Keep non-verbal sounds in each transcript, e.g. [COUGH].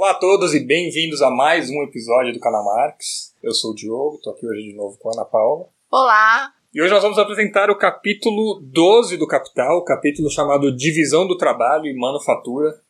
Olá a todos e bem-vindos a mais um episódio do canal Marx. Eu sou o Diogo, estou aqui hoje de novo com a Ana Paula. Olá! E hoje nós vamos apresentar o capítulo 12 do Capital, o capítulo chamado Divisão do Trabalho e Manufatura.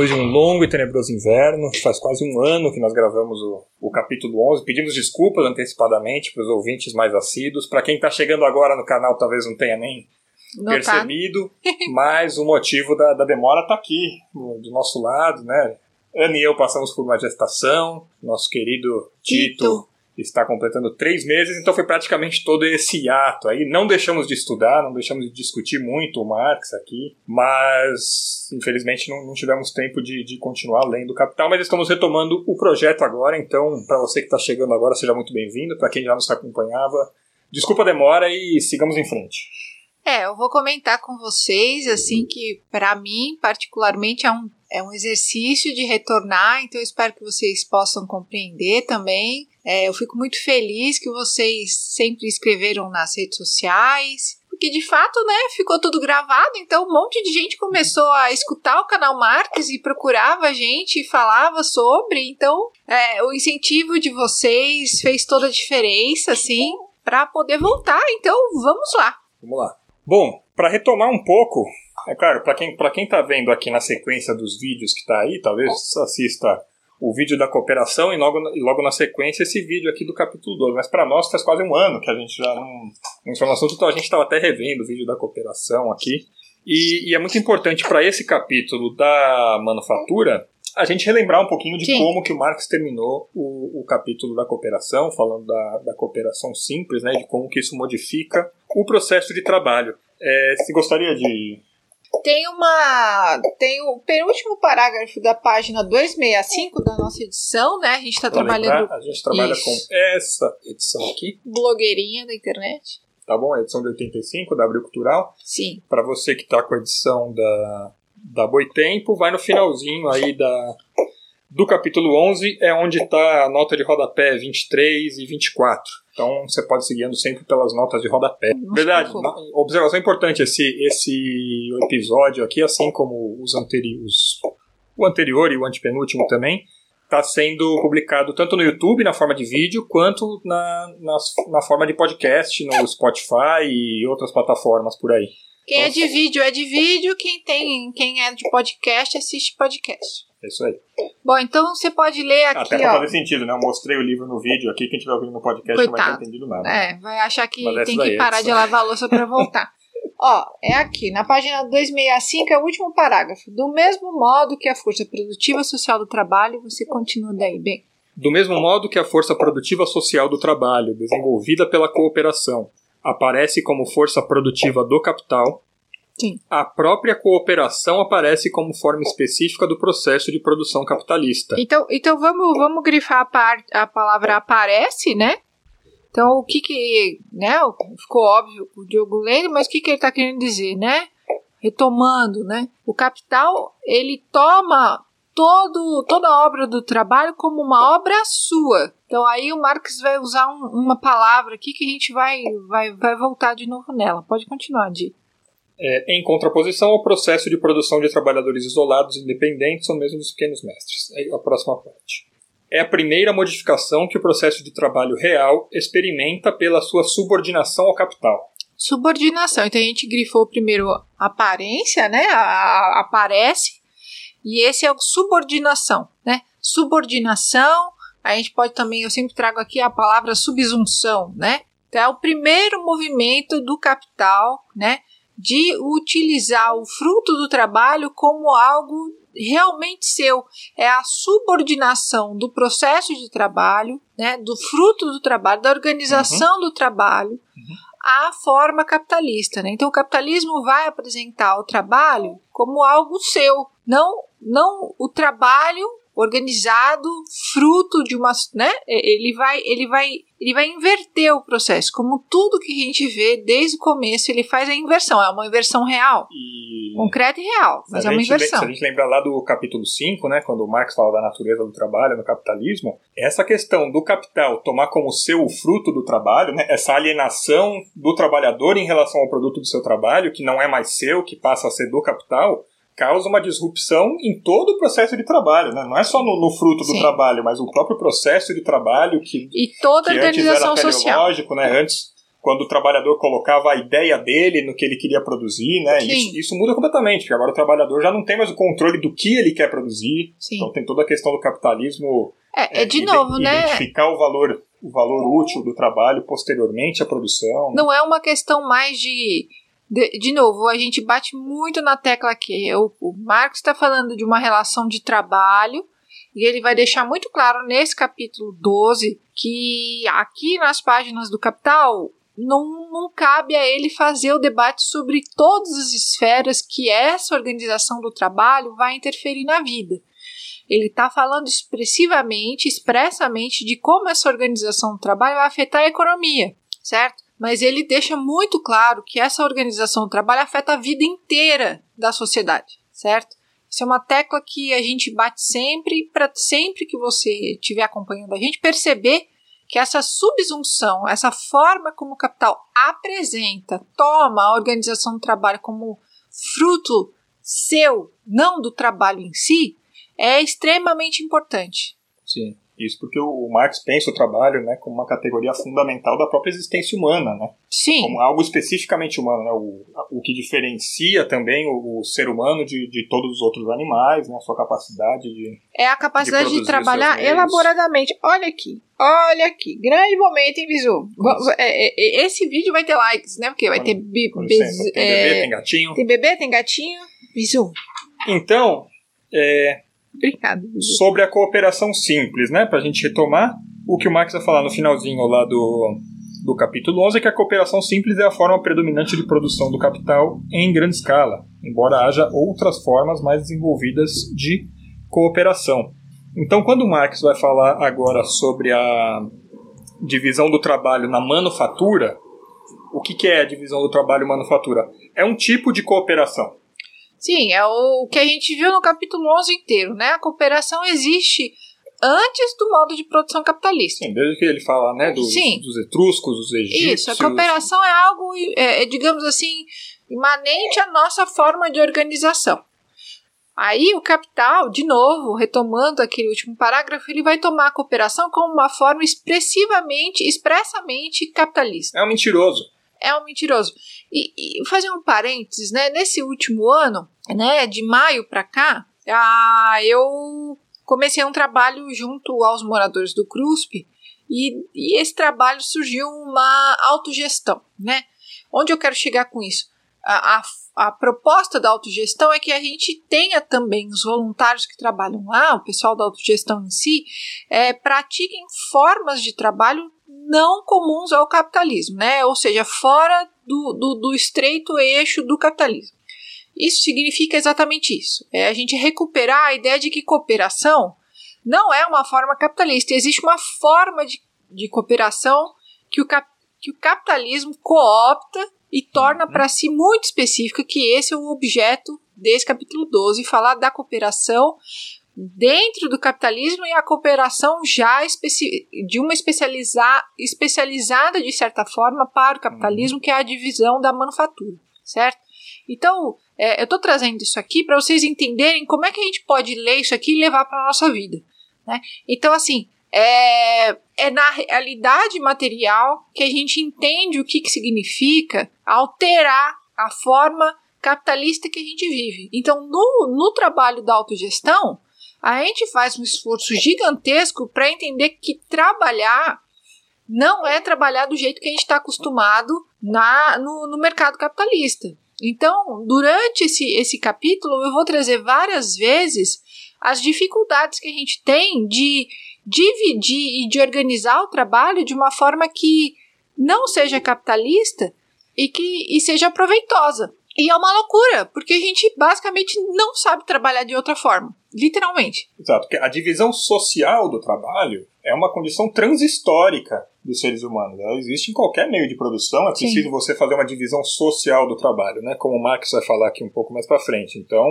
Depois de um longo e tenebroso inverno, faz quase um ano que nós gravamos o, o capítulo 11. Pedimos desculpas antecipadamente para os ouvintes mais assíduos. Para quem está chegando agora no canal, talvez não tenha nem não percebido, tá. [LAUGHS] mas o motivo da, da demora está aqui, do nosso lado, né? Ana e eu passamos por uma gestação, nosso querido Tito, Tito está completando três meses, então foi praticamente todo esse ato aí. Não deixamos de estudar, não deixamos de discutir muito o Marx aqui, mas infelizmente não, não tivemos tempo de, de continuar lendo o Capital, mas estamos retomando o projeto agora, então para você que está chegando agora, seja muito bem-vindo, para quem já nos acompanhava, desculpa a demora e sigamos em frente. É, eu vou comentar com vocês, assim, que para mim, particularmente, é um, é um exercício de retornar, então eu espero que vocês possam compreender também. É, eu fico muito feliz que vocês sempre escreveram nas redes sociais, porque de fato, né, ficou tudo gravado, então um monte de gente começou a escutar o canal Marques e procurava a gente e falava sobre, então é, o incentivo de vocês fez toda a diferença, assim, para poder voltar, então vamos lá. Vamos lá. Bom, para retomar um pouco, é claro, para quem para quem está vendo aqui na sequência dos vídeos que está aí, talvez assista o vídeo da cooperação e logo, e logo na sequência esse vídeo aqui do capítulo 12. Mas para nós faz quase um ano que a gente já não, está no assunto, então a gente estava até revendo o vídeo da cooperação aqui. E, e é muito importante para esse capítulo da manufatura a gente relembrar um pouquinho de Sim. como que o Marx terminou o, o capítulo da cooperação, falando da, da cooperação simples, né, de como que isso modifica o processo de trabalho. É, se gostaria de tem uma. Tem o penúltimo parágrafo da página 265 da nossa edição, né? A gente está trabalhando. Lembrar, a gente trabalha Isso. com essa edição aqui. Blogueirinha da internet. Tá bom? A edição de 85 da Abril Cultural. Sim. Para você que está com a edição da, da Boitempo, vai no finalzinho aí da, do capítulo 11, é onde está a nota de rodapé 23 e 24. Então você pode seguindo sempre pelas notas de rodapé. Nossa, Verdade, observação importante: esse, esse episódio aqui, assim como os anteriores, o anterior e o antepenúltimo também, está sendo publicado tanto no YouTube, na forma de vídeo, quanto na, na, na forma de podcast, no Spotify e outras plataformas por aí. Quem é de vídeo é de vídeo, quem tem, quem é de podcast assiste podcast. É isso aí. Bom, então você pode ler aqui. Até pra ó. fazer sentido, né? Eu mostrei o livro no vídeo aqui, quem estiver ouvindo no podcast Coitado. não vai ter entendido nada. É, vai achar que tem que parar é de lavar a louça para voltar. [LAUGHS] Ó, é aqui, na página 265 é o último parágrafo. Do mesmo modo que a força produtiva social do trabalho, você continua daí, bem. Do mesmo modo que a força produtiva social do trabalho, desenvolvida pela cooperação, aparece como força produtiva do capital, Sim. A própria cooperação aparece como forma específica do processo de produção capitalista. Então, então vamos, vamos grifar a, par, a palavra aparece, né? Então, o que que, né, ficou óbvio o Diogo lendo, mas o que que ele está querendo dizer, né? Retomando, né? O capital, ele toma todo, toda a obra do trabalho como uma obra sua. Então aí o Marx vai usar um, uma palavra aqui que a gente vai, vai, vai voltar de novo nela. Pode continuar, Di é, em contraposição ao processo de produção de trabalhadores isolados independentes ou mesmo dos pequenos mestres. Aí, a próxima parte. É a primeira modificação que o processo de trabalho real experimenta pela sua subordinação ao capital. Subordinação. Então a gente grifou primeiro aparência, né? A, a, aparece. E esse é o subordinação, né? Subordinação. A gente pode também, eu sempre trago aqui a palavra subsunção, né? Então é o primeiro movimento do capital, né? de utilizar o fruto do trabalho como algo realmente seu. É a subordinação do processo de trabalho, né, do fruto do trabalho, da organização uhum. do trabalho uhum. à forma capitalista. Né? Então, o capitalismo vai apresentar o trabalho como algo seu, não, não o trabalho organizado, fruto de uma, né? Ele vai, ele vai, ele vai inverter o processo. Como tudo que a gente vê desde o começo, ele faz a inversão. É uma inversão real, E concreta e real, mas é a uma gente le- inversão. Se a gente lembrar lá do capítulo 5, né, quando o Marx fala da natureza do trabalho no capitalismo, essa questão do capital tomar como seu o fruto do trabalho, né, essa alienação do trabalhador em relação ao produto do seu trabalho, que não é mais seu, que passa a ser do capital, causa uma disrupção em todo o processo de trabalho. Né? Não é só no, no fruto do Sim. trabalho, mas o próprio processo de trabalho que E toda a que antes era organização social. né? Antes, quando o trabalhador colocava a ideia dele no que ele queria produzir, né? Isso, isso muda completamente, porque agora o trabalhador já não tem mais o controle do que ele quer produzir. Sim. Então tem toda a questão do capitalismo. É, é de ide- novo, né? Identificar o valor, o valor útil do trabalho posteriormente à produção. né? Não é uma questão mais de. De, de novo, a gente bate muito na tecla aqui. O, o Marx está falando de uma relação de trabalho e ele vai deixar muito claro nesse capítulo 12 que aqui nas páginas do Capital não, não cabe a ele fazer o debate sobre todas as esferas que essa organização do trabalho vai interferir na vida. Ele está falando expressivamente, expressamente, de como essa organização do trabalho vai afetar a economia, certo? Mas ele deixa muito claro que essa organização do trabalho afeta a vida inteira da sociedade, certo? Isso é uma tecla que a gente bate sempre, para sempre que você estiver acompanhando a gente, perceber que essa subsunção, essa forma como o capital apresenta, toma a organização do trabalho como fruto seu, não do trabalho em si, é extremamente importante. Sim. Isso porque o Marx pensa o trabalho né, como uma categoria fundamental da própria existência humana, né? Sim, como algo especificamente humano, né? o, o que diferencia também o, o ser humano de, de todos os outros animais, né? a sua capacidade de. é a capacidade de, produzir trabalhar elaboradamente. Olha aqui, olha aqui, grande momento, hein? Va- é, é, é, Esse vídeo vai ter likes, né? Porque vai ter bi- tem é, bebê, tem gatinho. tem bebê, tem gatinho. Visu, Então, é, obrigado, Visu. sobre a cooperação simples, né? Para a gente retomar o que o Marx vai falar no finalzinho lá do, do capítulo 11, é que a cooperação simples é a forma predominante de produção do capital em grande escala, embora haja outras formas mais desenvolvidas de cooperação. Então, quando o Marx vai falar agora sobre a divisão do trabalho na manufatura, o que, que é a divisão do trabalho manufatura? É um tipo de cooperação. Sim, é o que a gente viu no capítulo 11 inteiro, né? A cooperação existe antes do modo de produção capitalista. Sim, desde que ele fala né, dos, Sim. dos etruscos, dos egípcios. Isso, a cooperação é algo, é, é, digamos assim, imanente à nossa forma de organização. Aí o capital, de novo, retomando aquele último parágrafo, ele vai tomar a cooperação como uma forma expressivamente, expressamente capitalista. É um mentiroso. É um mentiroso. E, e fazer um parênteses, né? Nesse último ano, né, de maio para cá, ah, eu comecei um trabalho junto aos moradores do CRUSP e, e esse trabalho surgiu uma autogestão, né? Onde eu quero chegar com isso? A, a, a proposta da autogestão é que a gente tenha também os voluntários que trabalham lá, o pessoal da autogestão em si, é, pratiquem formas de trabalho não comuns ao capitalismo, né? Ou seja, fora do, do, do estreito eixo do capitalismo. Isso significa exatamente isso. É a gente recuperar a ideia de que cooperação não é uma forma capitalista. Existe uma forma de, de cooperação que o, cap, que o capitalismo coopta e torna para si muito específica, que esse é o objeto desse capítulo 12, falar da cooperação dentro do capitalismo e a cooperação já de uma especializa especializada de certa forma para o capitalismo, que é a divisão da manufatura, certo? Então, é, eu estou trazendo isso aqui para vocês entenderem como é que a gente pode ler isso aqui e levar para a nossa vida. Né? Então, assim, é, é, na realidade material que a gente entende o que, que significa alterar a forma capitalista que a gente vive. Então, no, no trabalho da autogestão, a gente faz um esforço gigantesco para entender que trabalhar não é trabalhar do jeito que a gente está acostumado na, no, no mercado capitalista. Então, durante esse, esse capítulo, eu vou trazer várias vezes as dificuldades que a gente tem de dividir e de organizar o trabalho de uma forma que não seja capitalista e que e seja proveitosa. E é uma loucura, porque a gente basicamente não sabe trabalhar de outra forma. Literalmente. Exato, porque a divisão social do trabalho é uma condição transhistórica dos seres humanos. Ela existe em qualquer meio de produção, é preciso Sim. você fazer uma divisão social do trabalho, né? Como o Marx vai falar aqui um pouco mais para frente. Então,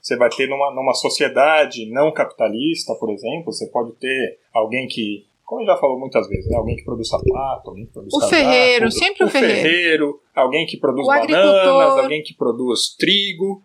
você vai ter numa, numa sociedade não capitalista, por exemplo, você pode ter alguém que como já falou muitas vezes, né? alguém que produz sapato, alguém que produz O casaco, ferreiro, sempre o, o ferreiro. ferreiro. Alguém que produz o bananas, alguém que produz trigo.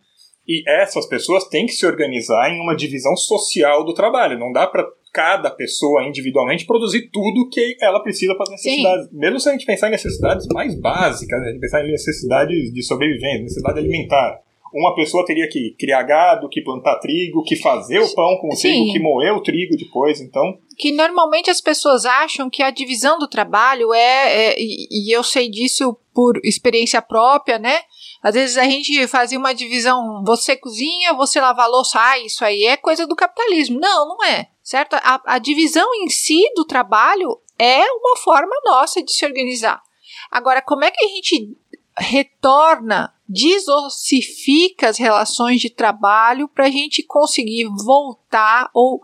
E essas pessoas têm que se organizar em uma divisão social do trabalho. Não dá para cada pessoa individualmente produzir tudo que ela precisa para as necessidades. Sim. Mesmo se a gente pensar em necessidades mais básicas, a gente pensar em necessidades de sobrevivência, necessidade alimentar uma pessoa teria que criar gado, que plantar trigo, que fazer o pão com o Sim. trigo, que moer o trigo depois, então. Que normalmente as pessoas acham que a divisão do trabalho é, é e, e eu sei disso por experiência própria, né? Às vezes a gente fazia uma divisão, você cozinha, você lava a louça, ah, isso aí é coisa do capitalismo. Não, não é, certo? A, a divisão em si do trabalho é uma forma nossa de se organizar. Agora, como é que a gente retorna desossifica as relações de trabalho para a gente conseguir voltar ou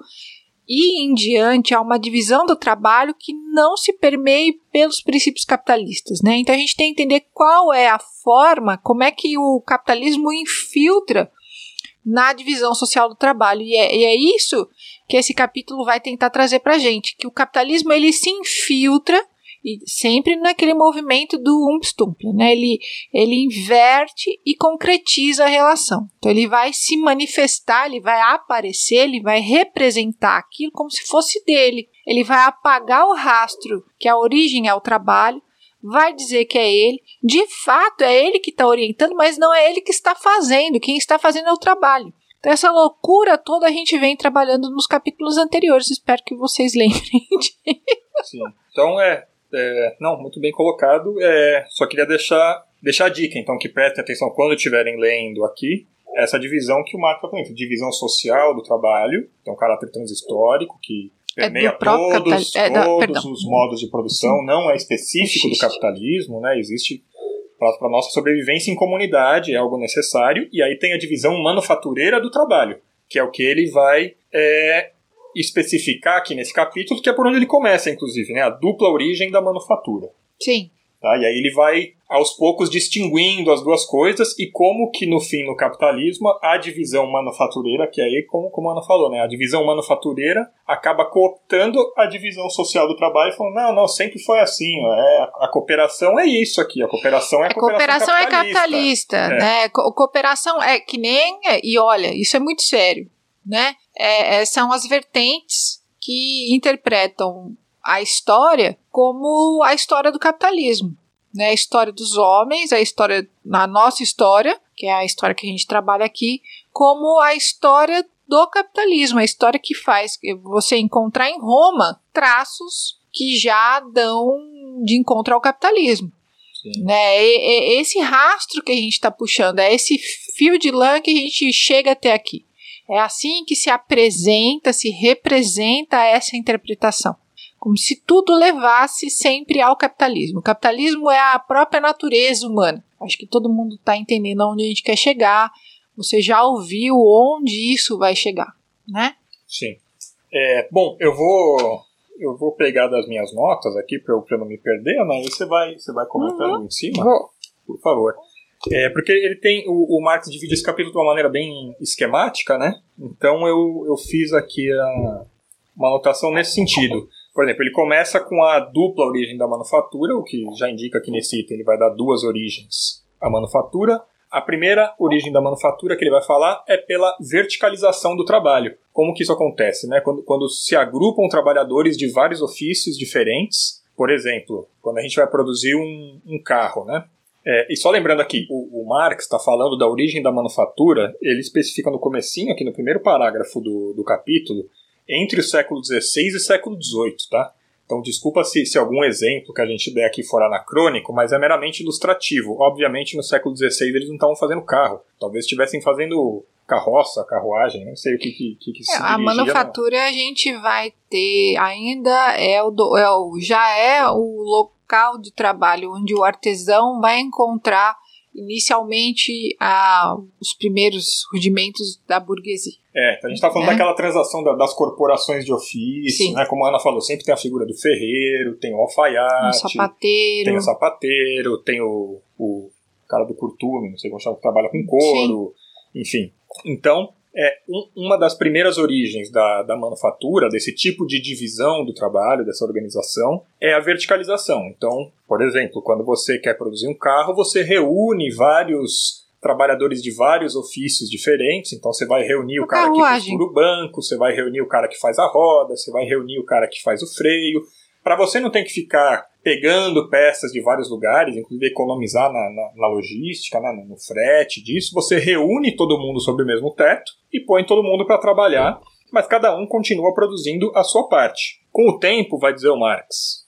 ir em diante a uma divisão do trabalho que não se permeie pelos princípios capitalistas, né? Então a gente tem que entender qual é a forma, como é que o capitalismo infiltra na divisão social do trabalho e é, e é isso que esse capítulo vai tentar trazer para gente, que o capitalismo ele se infiltra e sempre naquele movimento do Umstumple, né? Ele, ele inverte e concretiza a relação. Então ele vai se manifestar, ele vai aparecer, ele vai representar aquilo como se fosse dele. Ele vai apagar o rastro que a origem é o trabalho, vai dizer que é ele. De fato, é ele que está orientando, mas não é ele que está fazendo. Quem está fazendo é o trabalho. Então, essa loucura toda a gente vem trabalhando nos capítulos anteriores. Espero que vocês [LAUGHS] lembrem disso. Sim. Então, é, é, não, muito bem colocado. É, só queria deixar, deixar a dica, então, que prestem atenção quando estiverem lendo aqui, essa divisão que o Marco está falando, divisão social do trabalho, tem um caráter transhistórico que é permeia é todos, é todos os modos de produção, não é específico do capitalismo, né? Existe para nossa sobrevivência em comunidade, é algo necessário, e aí tem a divisão manufatureira do trabalho, que é o que ele vai é, especificar aqui nesse capítulo, que é por onde ele começa, inclusive, né? A dupla origem da manufatura. Sim. Tá? E aí ele vai, aos poucos, distinguindo as duas coisas e como que, no fim, no capitalismo, a divisão manufatureira, que aí, como, como a Ana falou, né? A divisão manufatureira acaba cooptando a divisão social do trabalho e falando, não, não, sempre foi assim. É, a, a cooperação é isso aqui, a cooperação é a, a cooperação, cooperação capitalista. é capitalista, é. né? Co cooperação é que nem... E olha, isso é muito sério né? É, é, são as vertentes que interpretam a história como a história do capitalismo. Né, a história dos homens, a história, na nossa história, que é a história que a gente trabalha aqui, como a história do capitalismo, a história que faz você encontrar em Roma traços que já dão de encontro ao capitalismo. Né? E, e, esse rastro que a gente está puxando, é esse fio de lã que a gente chega até aqui. É assim que se apresenta, se representa essa interpretação. Como se tudo levasse sempre ao capitalismo. O capitalismo é a própria natureza humana. Acho que todo mundo está entendendo onde a gente quer chegar. Você já ouviu onde isso vai chegar, né? Sim. É, bom, eu vou eu vou pegar das minhas notas aqui para eu, eu não me perder, né? E você vai, você vai comentando uhum. em cima, vou. por favor. É, porque ele tem. O, o Marx divide esse capítulo de uma maneira bem esquemática, né? Então eu, eu fiz aqui a, uma anotação nesse sentido. Por exemplo, ele começa com a dupla origem da manufatura, o que já indica que nesse item ele vai dar duas origens à manufatura. A primeira origem da manufatura que ele vai falar é pela verticalização do trabalho. Como que isso acontece? Né? Quando, quando se agrupam trabalhadores de vários ofícios diferentes, por exemplo, quando a gente vai produzir um, um carro, né? É, e só lembrando aqui, o, o Marx está falando da origem da manufatura, ele especifica no comecinho, aqui no primeiro parágrafo do, do capítulo, entre o século XVI e século XVIII, tá? Então, desculpa se, se algum exemplo que a gente der aqui for anacrônico, mas é meramente ilustrativo. Obviamente, no século XVI eles não estavam fazendo carro. Talvez estivessem fazendo carroça, carruagem, não sei o que que, que, que é, A manufatura não. a gente vai ter ainda é o, do, é o já é o local de trabalho onde o artesão vai encontrar inicialmente a, os primeiros rudimentos da burguesia. É, a gente está falando é. daquela transação da, das corporações de ofício, né? Como a Ana falou, sempre tem a figura do ferreiro, tem o alfaiate, o sapateiro. tem o sapateiro, tem o, o cara do curtume, não sei como chama, que trabalha com couro, Sim. enfim. Então, é, um, uma das primeiras origens da, da manufatura, desse tipo de divisão do trabalho, dessa organização, é a verticalização. Então, por exemplo, quando você quer produzir um carro, você reúne vários trabalhadores de vários ofícios diferentes, então você vai reunir o, o cara carruagem. que costura o banco, você vai reunir o cara que faz a roda, você vai reunir o cara que faz o freio, para você não ter que ficar pegando peças de vários lugares, inclusive economizar na, na, na logística, né, no frete disso, você reúne todo mundo sob o mesmo teto e põe todo mundo para trabalhar, mas cada um continua produzindo a sua parte. Com o tempo, vai dizer o Marx,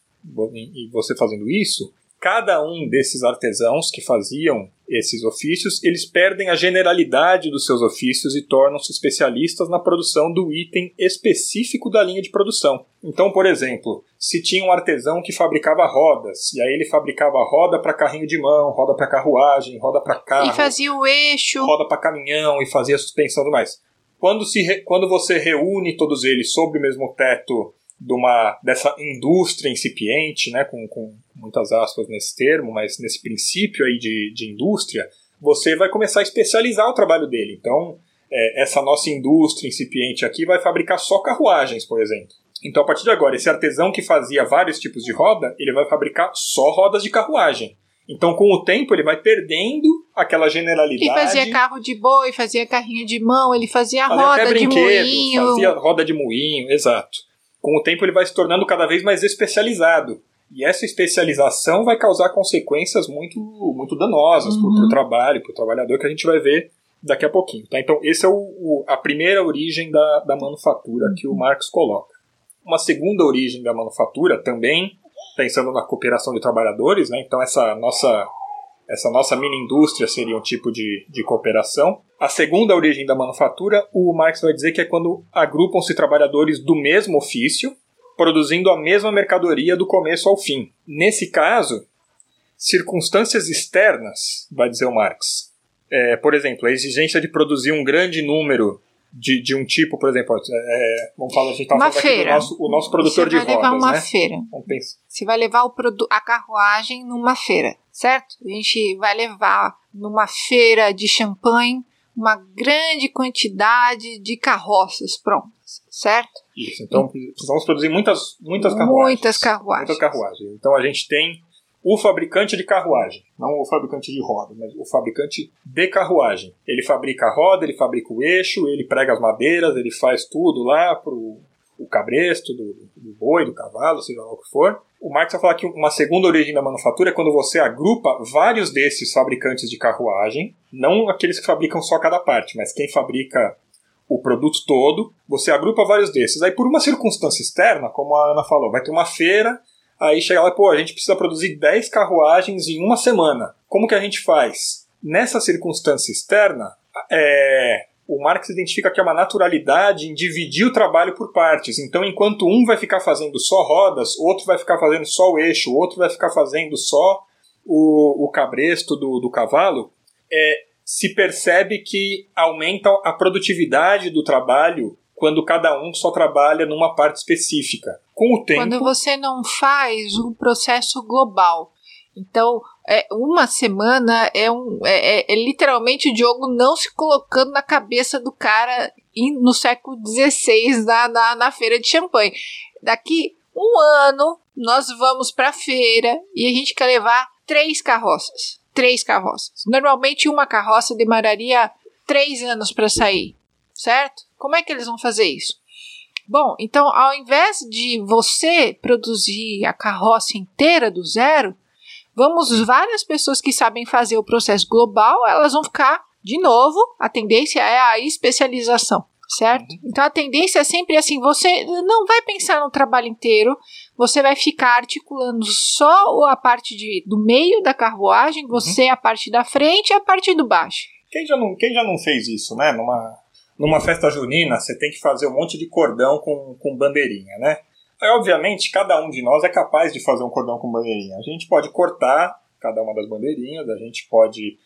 e você fazendo isso, cada um desses artesãos que faziam esses ofícios, eles perdem a generalidade dos seus ofícios e tornam-se especialistas na produção do item específico da linha de produção. Então, por exemplo, se tinha um artesão que fabricava rodas, e aí ele fabricava roda para carrinho de mão, roda para carruagem, roda para carro, e fazia o eixo, roda para caminhão e fazia suspensão e tudo mais. Quando, se quando você reúne todos eles sob o mesmo teto de uma, dessa indústria incipiente, né, com, com muitas aspas nesse termo, mas nesse princípio aí de, de indústria, você vai começar a especializar o trabalho dele. Então, é, essa nossa indústria incipiente aqui vai fabricar só carruagens, por exemplo. Então, a partir de agora, esse artesão que fazia vários tipos de roda, ele vai fabricar só rodas de carruagem. Então, com o tempo, ele vai perdendo aquela generalidade. Ele fazia carro de boi, fazia carrinho de mão, ele fazia, fazia roda de moinho. Fazia roda de moinho, exato com o tempo ele vai se tornando cada vez mais especializado. E essa especialização vai causar consequências muito, muito danosas uhum. para o trabalho, para o trabalhador, que a gente vai ver daqui a pouquinho. Tá? Então, essa é o, o, a primeira origem da, da manufatura uhum. que o Marx coloca. Uma segunda origem da manufatura, também pensando na cooperação de trabalhadores, né? então essa nossa essa nossa mini indústria seria um tipo de, de cooperação. A segunda origem da manufatura, o Marx vai dizer que é quando agrupam-se trabalhadores do mesmo ofício, produzindo a mesma mercadoria do começo ao fim. Nesse caso, circunstâncias externas, vai dizer o Marx, é, por exemplo, a exigência de produzir um grande número de, de um tipo, por exemplo, é, vamos falar, a gente está falando feira. aqui do nosso, o nosso produtor de rodas, Você vai levar uma né? feira. Você vai levar o a carruagem numa feira, certo? A gente vai levar numa feira de champanhe uma grande quantidade de carroças prontas, certo? Isso, então precisamos produzir muitas, muitas carruagens. Muitas carruagens. Muitas carruagens. Então a gente tem o fabricante de carruagem, não o fabricante de roda, mas o fabricante de carruagem. Ele fabrica a roda, ele fabrica o eixo, ele prega as madeiras, ele faz tudo lá pro o cabresto do, do boi, do cavalo, seja lá o que for. O Marx vai falar que uma segunda origem da manufatura é quando você agrupa vários desses fabricantes de carruagem, não aqueles que fabricam só cada parte, mas quem fabrica o produto todo, você agrupa vários desses. Aí, por uma circunstância externa, como a Ana falou, vai ter uma feira Aí chega lá, pô, a gente precisa produzir 10 carruagens em uma semana. Como que a gente faz? Nessa circunstância externa, é, o Marx identifica que é uma naturalidade em dividir o trabalho por partes. Então, enquanto um vai ficar fazendo só rodas, outro vai ficar fazendo só o eixo, outro vai ficar fazendo só o, o cabresto do, do cavalo, é, se percebe que aumenta a produtividade do trabalho quando cada um só trabalha numa parte específica. Com o tempo. Quando você não faz um processo global. Então, é, uma semana é, um, é, é, é, literalmente o Diogo não se colocando na cabeça do cara no século XVI na, na, na feira de champanhe. Daqui um ano, nós vamos para a feira e a gente quer levar três carroças. Três carroças. Normalmente, uma carroça demoraria três anos para sair, certo? Como é que eles vão fazer isso? Bom, então ao invés de você produzir a carroça inteira do zero, vamos várias pessoas que sabem fazer o processo global, elas vão ficar de novo, a tendência é a especialização, certo? Uhum. Então a tendência é sempre assim, você não vai pensar no trabalho inteiro, você vai ficar articulando só a parte de, do meio da carruagem, você uhum. a parte da frente e a parte do baixo. Quem já não, quem já não fez isso, né? Numa numa festa junina, você tem que fazer um monte de cordão com, com bandeirinha, né? Aí, obviamente, cada um de nós é capaz de fazer um cordão com bandeirinha. A gente pode cortar cada uma das bandeirinhas, a gente pode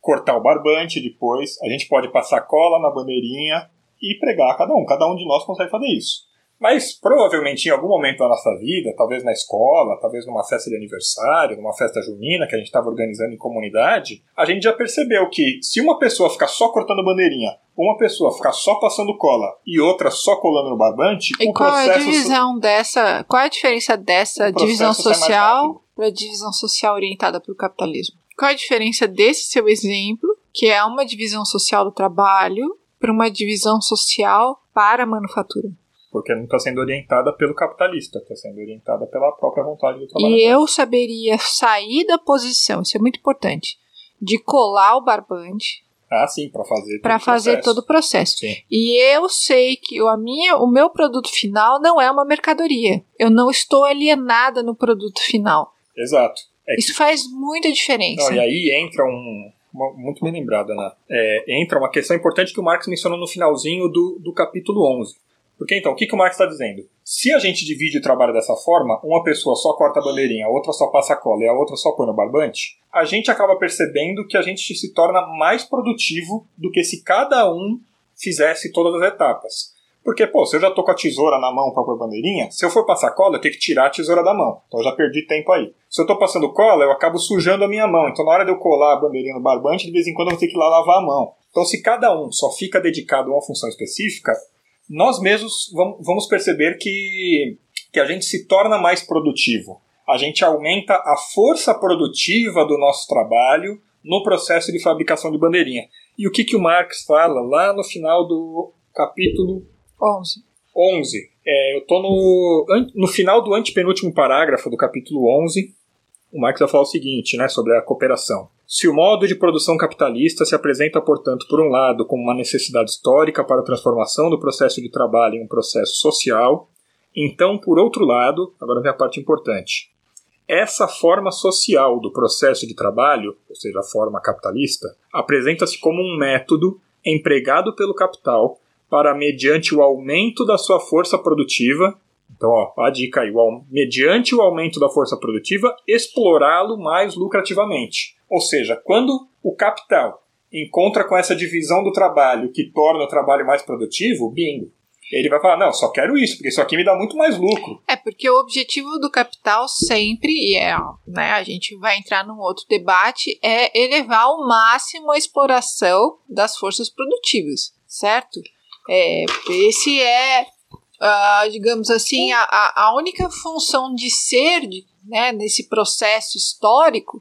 cortar o barbante depois, a gente pode passar cola na bandeirinha e pregar cada um. Cada um de nós consegue fazer isso. Mas provavelmente em algum momento da nossa vida, talvez na escola, talvez numa festa de aniversário, numa festa junina que a gente estava organizando em comunidade, a gente já percebeu que se uma pessoa ficar só cortando bandeirinha, uma pessoa ficar só passando cola e outra só colando no barbante, e o qual processo é a divisão dessa? Qual é a diferença dessa divisão social para divisão social orientada para o capitalismo? Qual é a diferença desse seu exemplo, que é uma divisão social do trabalho, para uma divisão social para a manufatura? Porque não está sendo orientada pelo capitalista, está sendo orientada pela própria vontade do trabalhador. E eu saberia sair da posição, isso é muito importante, de colar o barbante Ah, sim, para fazer para fazer processo. todo o processo. Sim. E eu sei que o, a minha, o meu produto final não é uma mercadoria. Eu não estou alienada no produto final. Exato. É que- Isso faz muita diferença. Não, e aí entra um. muito bem lembrado, Ana. É, entra uma questão importante que o Marx mencionou no finalzinho do, do capítulo 11. Porque então, o que, que o Marx está dizendo? Se a gente divide o trabalho dessa forma, uma pessoa só corta a bandeirinha, a outra só passa a cola e a outra só põe no barbante, a gente acaba percebendo que a gente se torna mais produtivo do que se cada um fizesse todas as etapas. Porque, pô, se eu já tô com a tesoura na mão pra pôr bandeirinha, se eu for passar cola, eu tenho que tirar a tesoura da mão. Então eu já perdi tempo aí. Se eu tô passando cola, eu acabo sujando a minha mão. Então na hora de eu colar a bandeirinha no barbante, de vez em quando eu vou ter que ir lá lavar a mão. Então se cada um só fica dedicado a uma função específica, nós mesmos vam- vamos perceber que, que a gente se torna mais produtivo. A gente aumenta a força produtiva do nosso trabalho no processo de fabricação de bandeirinha. E o que, que o Marx fala lá no final do capítulo 11. 11. É, eu estou no, no final do antepenúltimo parágrafo do capítulo 11. O Marx vai falar o seguinte né, sobre a cooperação. Se o modo de produção capitalista se apresenta, portanto, por um lado, como uma necessidade histórica para a transformação do processo de trabalho em um processo social, então, por outro lado, agora vem a parte importante, essa forma social do processo de trabalho, ou seja, a forma capitalista, apresenta-se como um método empregado pelo capital para, mediante o aumento da sua força produtiva, então, ó, a dica aí, o mediante o aumento da força produtiva, explorá-lo mais lucrativamente. Ou seja, quando o capital encontra com essa divisão do trabalho que torna o trabalho mais produtivo, bingo. Ele vai falar, não, só quero isso, porque isso aqui me dá muito mais lucro. É porque o objetivo do capital sempre, e é, né, a gente vai entrar num outro debate, é elevar ao máximo a exploração das forças produtivas, certo? É, esse é, ah, digamos assim, a, a única função de ser, né, nesse processo histórico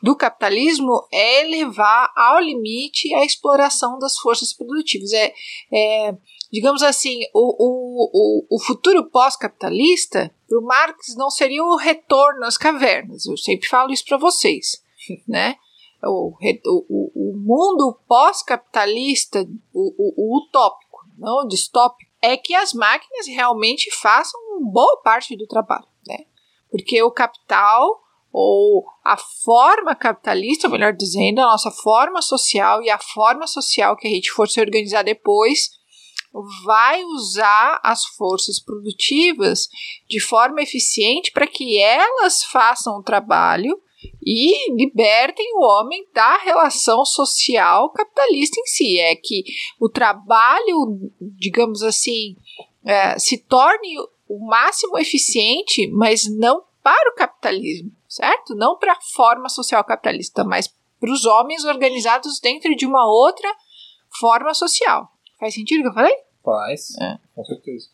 do capitalismo é elevar ao limite a exploração das forças produtivas. É, é digamos assim, o, o, o, futuro pós-capitalista, para o Marx, não seria o retorno às cavernas. Eu sempre falo isso para vocês. [LAUGHS] Né? O, o- o mundo pós-capitalista, o, o, o utópico, não o distópico, é que as máquinas realmente façam boa parte do trabalho. Né? Porque o capital ou a forma capitalista, melhor dizendo, a nossa forma social e a forma social que a gente for se organizar depois, vai usar as forças produtivas de forma eficiente para que elas façam o trabalho e libertem o homem da relação social capitalista em si. É que o trabalho, digamos assim, eh, se torne o máximo eficiente, mas não para o capitalismo, certo? Não para a forma social capitalista, mas para os homens organizados dentro de uma outra forma social. Faz sentido o que eu falei? Faz, É. com certeza.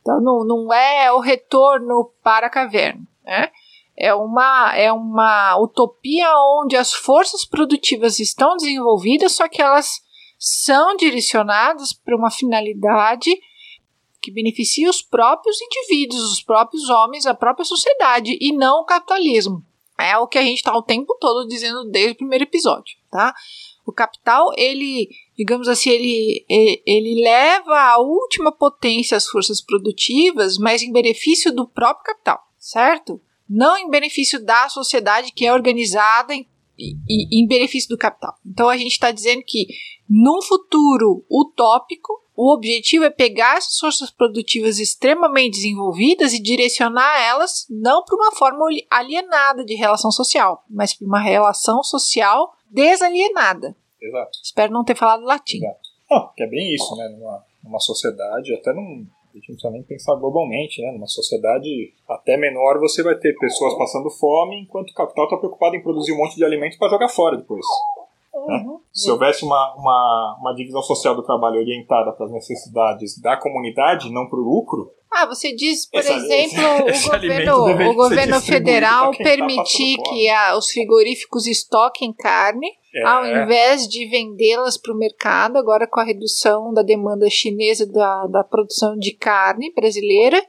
Então não, não é o retorno para a caverna, né? É uma, é uma utopia onde as forças produtivas estão desenvolvidas, só que elas são direcionadas para uma finalidade que beneficia os próprios indivíduos, os próprios homens, a própria sociedade, e não o capitalismo. É o que a gente está o tempo todo dizendo desde o primeiro episódio, tá? O capital, ele, digamos assim, ele, ele leva à última potência as forças produtivas, mas em benefício do próprio capital, certo? Não em benefício da sociedade que é organizada em, e- e- em benefício do capital. Então a gente está dizendo que num futuro utópico, o objetivo é pegar essas forças produtivas extremamente desenvolvidas e direcionar elas não para uma forma alienada de relação social, mas para uma relação social desalienada. Exato. Espero não ter falado latim. Exato. Ah, que é bem isso, né? Numa, numa sociedade, até num. A gente não precisa nem pensar globalmente, né? Numa sociedade até menor, você vai ter pessoas passando fome, enquanto o capital está preocupado em produzir um monte de alimentos para jogar fora depois. Né? Uhum. Se houvesse uma, uma, uma divisão social do trabalho orientada para as necessidades da comunidade, não para o lucro, Ah, você diz, por Esse- exemplo, [LAUGHS] esse o governo, o governo federal tá permitir fome. que a- os frigoríficos estoquem carne, é, ao invés de vendê-las para o mercado, agora com a redução da demanda chinesa da, da produção de carne brasileira,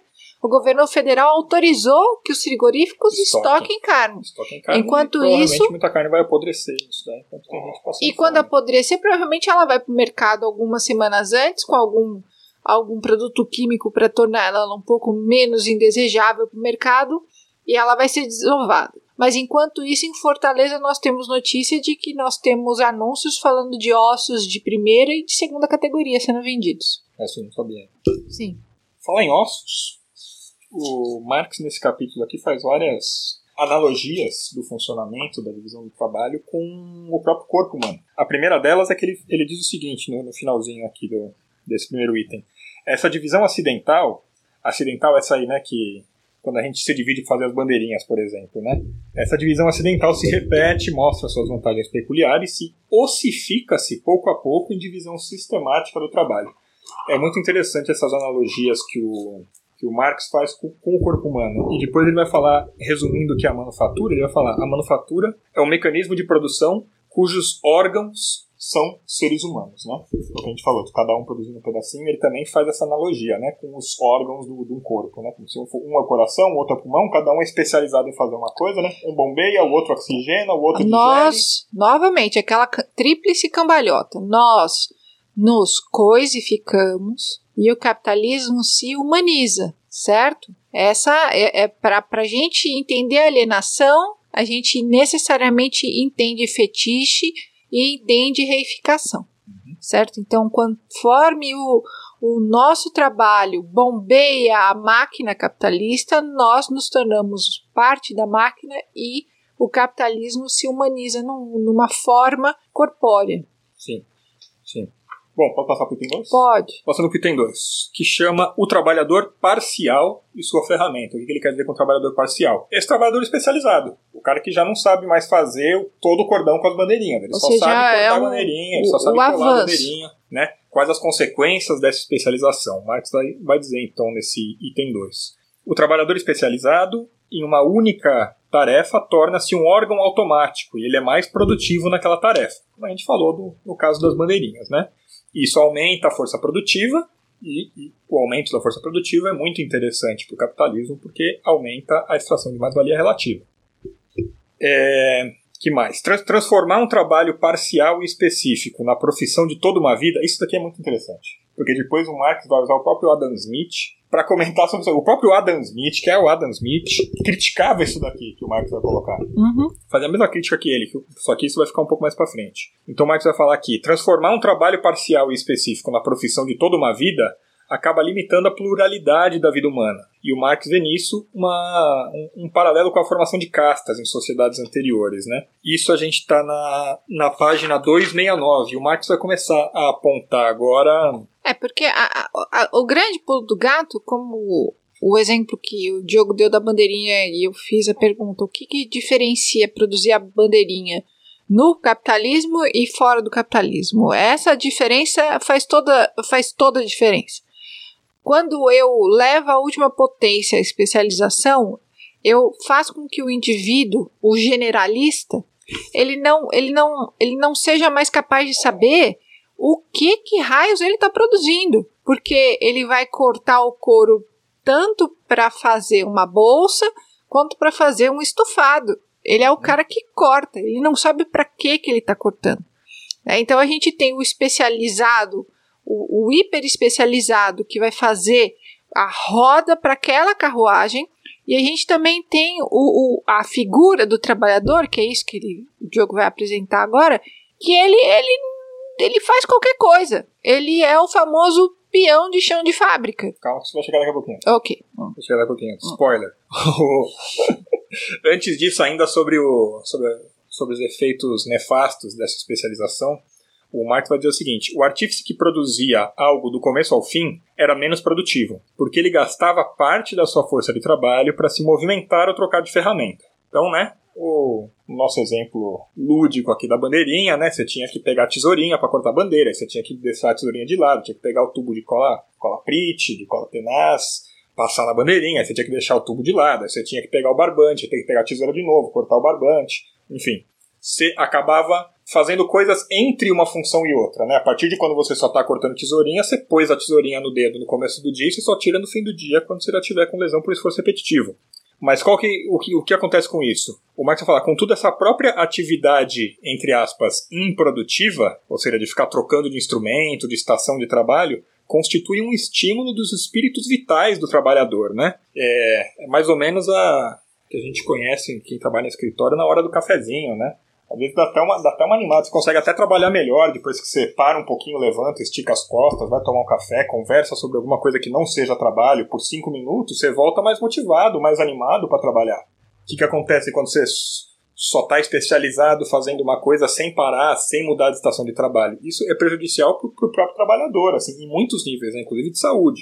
o governo federal autorizou que os frigoríficos Estoquem. estoquem carne. estoquem carne, Enquanto e provavelmente isso- muita carne vai apodrecer nisso daí, enquanto tem gente passando E quando fome. apodrecer, provavelmente ela vai para o mercado algumas semanas antes com algum, algum produto químico para tornar ela um pouco menos indesejável para o mercado e ela vai ser desovada. Mas enquanto isso, em Fortaleza, nós temos notícia de que nós temos anúncios falando de ossos de primeira e de segunda categoria sendo vendidos. Essa eu não sabia. Sim. Falar em ossos, o Marx nesse capítulo aqui faz várias analogias do funcionamento da divisão do trabalho com o próprio corpo humano. A primeira delas é que ele, ele diz o seguinte no, no finalzinho aqui do, desse primeiro item. Essa divisão acidental, acidental é essa aí, né, que quando a gente se divide para fazer as bandeirinhas, por exemplo, né? Essa divisão acidental se repete, mostra suas vantagens peculiares e ossifica-se pouco a pouco em divisão sistemática do trabalho. É muito interessante essas analogias que o, que o Marx faz com, com o corpo humano. E depois ele vai falar, resumindo o que é a manufatura, ele vai falar: a manufatura é um mecanismo de produção cujos órgãos são seres humanos, né? É o que a gente falou, cada um produzindo um pedacinho, ele também faz essa analogia, né, com os órgãos do, do corpo, né? Como se um é coração, o outro é pulmão, cada um é especializado em fazer uma coisa, né? Um bombeia, o outro oxigena, o outro digere. Nós, novamente, aquela tríplice cambalhota, nós nos coisificamos e o capitalismo se humaniza, certo? Essa é, é para a gente entender a alienação, a gente necessariamente entende fetiche e entende reificação, certo? Então, conforme o, o nosso trabalho bombeia a máquina capitalista, nós nos tornamos parte da máquina e o capitalismo se humaniza num- numa forma corpórea. Sim. Bom, pode passar para o item 2? Pode. Passando para o item 2, que chama o trabalhador parcial e sua ferramenta. O que ele quer dizer com trabalhador parcial? Esse trabalhador especializado. O cara que já não sabe mais fazer o- todo o cordão com as bandeirinhas. Ele Ou só seja, sabe cortar é a o- bandeirinha, ele o- só sabe o colar a avanço. bandeirinha. Né? Quais as consequências dessa especialização? Marx vai, vai dizer então nesse item 2. O trabalhador especializado em uma única tarefa torna-se um órgão automático e ele é mais produtivo naquela tarefa. Como a gente falou do- no caso das bandeirinhas, né? Isso aumenta a força produtiva e, e o aumento da força produtiva é muito interessante para o capitalismo porque aumenta a extração de mais-valia relativa. É, que mais? Trans- transformar um trabalho parcial e específico na profissão de toda uma vida, isso daqui é muito interessante. Porque depois o Marx vai usar o próprio Adam Smith para comentar sobre isso. O próprio Adam Smith, que é o Adam Smith, criticava isso daqui que o Marx vai colocar Uhum. fazer a mesma crítica que ele, só que isso vai ficar um pouco mais para frente. Então Marx vai falar aqui: transformar um trabalho parcial e específico na profissão de toda uma vida acaba limitando a pluralidade da vida humana. E o Marx vê nisso uma, um, um paralelo com a formação de castas em sociedades anteriores. Né? Isso a gente está na, na página 269. E o Marx vai começar a apontar agora. É, porque a- a- o grande pulo do gato, como o, o exemplo que o Diogo deu da bandeirinha e eu fiz a pergunta, o que, que diferencia produzir a bandeirinha no capitalismo e fora do capitalismo? Essa diferença faz toda, faz toda a diferença. Quando eu levo a última potência a especialização, eu faço com que o indivíduo, o generalista, ele não, ele não, ele não seja mais capaz de saber o que que raios ele está produzindo, porque ele vai cortar o couro tanto para fazer uma bolsa quanto para fazer um estofado. Ele é o cara que corta, ele não sabe para que que ele está cortando. né? Então a gente tem o especializado, o, o hiper especializado que vai fazer a roda para aquela carruagem. E a gente também tem o, o- a figura do trabalhador, que é isso que ele- o Diogo vai apresentar agora, que ele, ele ele faz qualquer coisa. Ele é o famoso peão de chão de fábrica. Calma, que isso vai chegar daqui a pouquinho. Ok. Vai chegar daqui a pouquinho. Spoiler. [LAUGHS] Antes disso, ainda sobre o. Sobre, sobre os efeitos nefastos dessa especialização, o Marx vai dizer o seguinte: o artífice que produzia algo do começo ao fim era menos produtivo, porque ele gastava parte da sua força de trabalho para se movimentar ou trocar de ferramenta. Então, né, o nosso exemplo lúdico aqui da bandeirinha, né? Você tinha que pegar a tesourinha para cortar a bandeira, você tinha que deixar a tesourinha de lado, tinha que pegar o tubo de cola, cola prit, de cola tenaz, passar na bandeirinha, você tinha que deixar o tubo de lado, você tinha que pegar o barbante, tinha que pegar a tesoura de novo, cortar o barbante, enfim. Você acabava fazendo coisas entre uma função e outra, né? A partir de quando você só está cortando tesourinha, você pôs a tesourinha no dedo no começo do dia e você só tira no fim do dia quando você já tiver com lesão por esforço repetitivo. Mas qual que, o, que, o que acontece com isso? O Marx vai falar, contudo, essa própria atividade, entre aspas, improdutiva, ou seja, de ficar trocando de instrumento, de estação de trabalho, constitui um estímulo dos espíritos vitais do trabalhador, né? É, é mais ou menos a que a gente conhece, quem trabalha em escritório, na hora do cafezinho, né? Às vezes dá até, uma, dá até uma animada, você consegue até trabalhar melhor depois que você para um pouquinho, levanta, estica as costas, vai tomar um café, conversa sobre alguma coisa que não seja trabalho por cinco minutos, você volta mais motivado, mais animado para trabalhar. O que, que acontece quando você só está especializado fazendo uma coisa sem parar, sem mudar de estação de trabalho? Isso é prejudicial para o próprio trabalhador, assim, em muitos níveis, né, inclusive de saúde.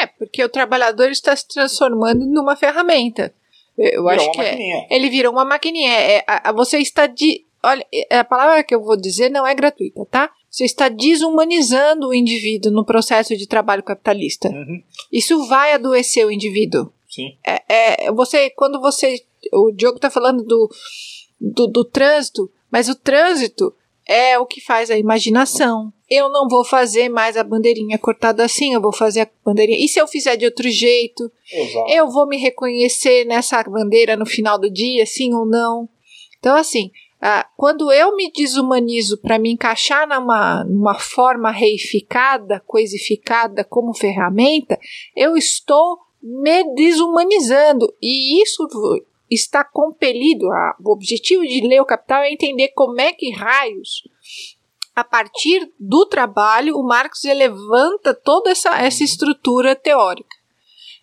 É, porque o trabalhador está se transformando numa ferramenta. Eu virou acho que é. Ele virou uma maquininha. É, a, você está de, Olha, a palavra que eu vou dizer não é gratuita, tá? Você está desumanizando o indivíduo no processo de trabalho capitalista. Uhum. Isso vai adoecer o indivíduo. Sim. É, é, você, quando você. O Diogo está falando do, do, do trânsito, mas o trânsito é o que faz a imaginação. Eu não vou fazer mais a bandeirinha cortada assim, eu vou fazer a bandeirinha. E se eu fizer de outro jeito? Exato. Eu vou me reconhecer nessa bandeira no final do dia, sim ou não? Então, assim, ah, quando eu me desumanizo para me encaixar numa, numa forma reificada, coisificada como ferramenta, eu estou me desumanizando. E isso está compelido. A, o objetivo de ler o Capital é entender como é que raios, a partir do trabalho, o Marx levanta toda essa, essa estrutura teórica.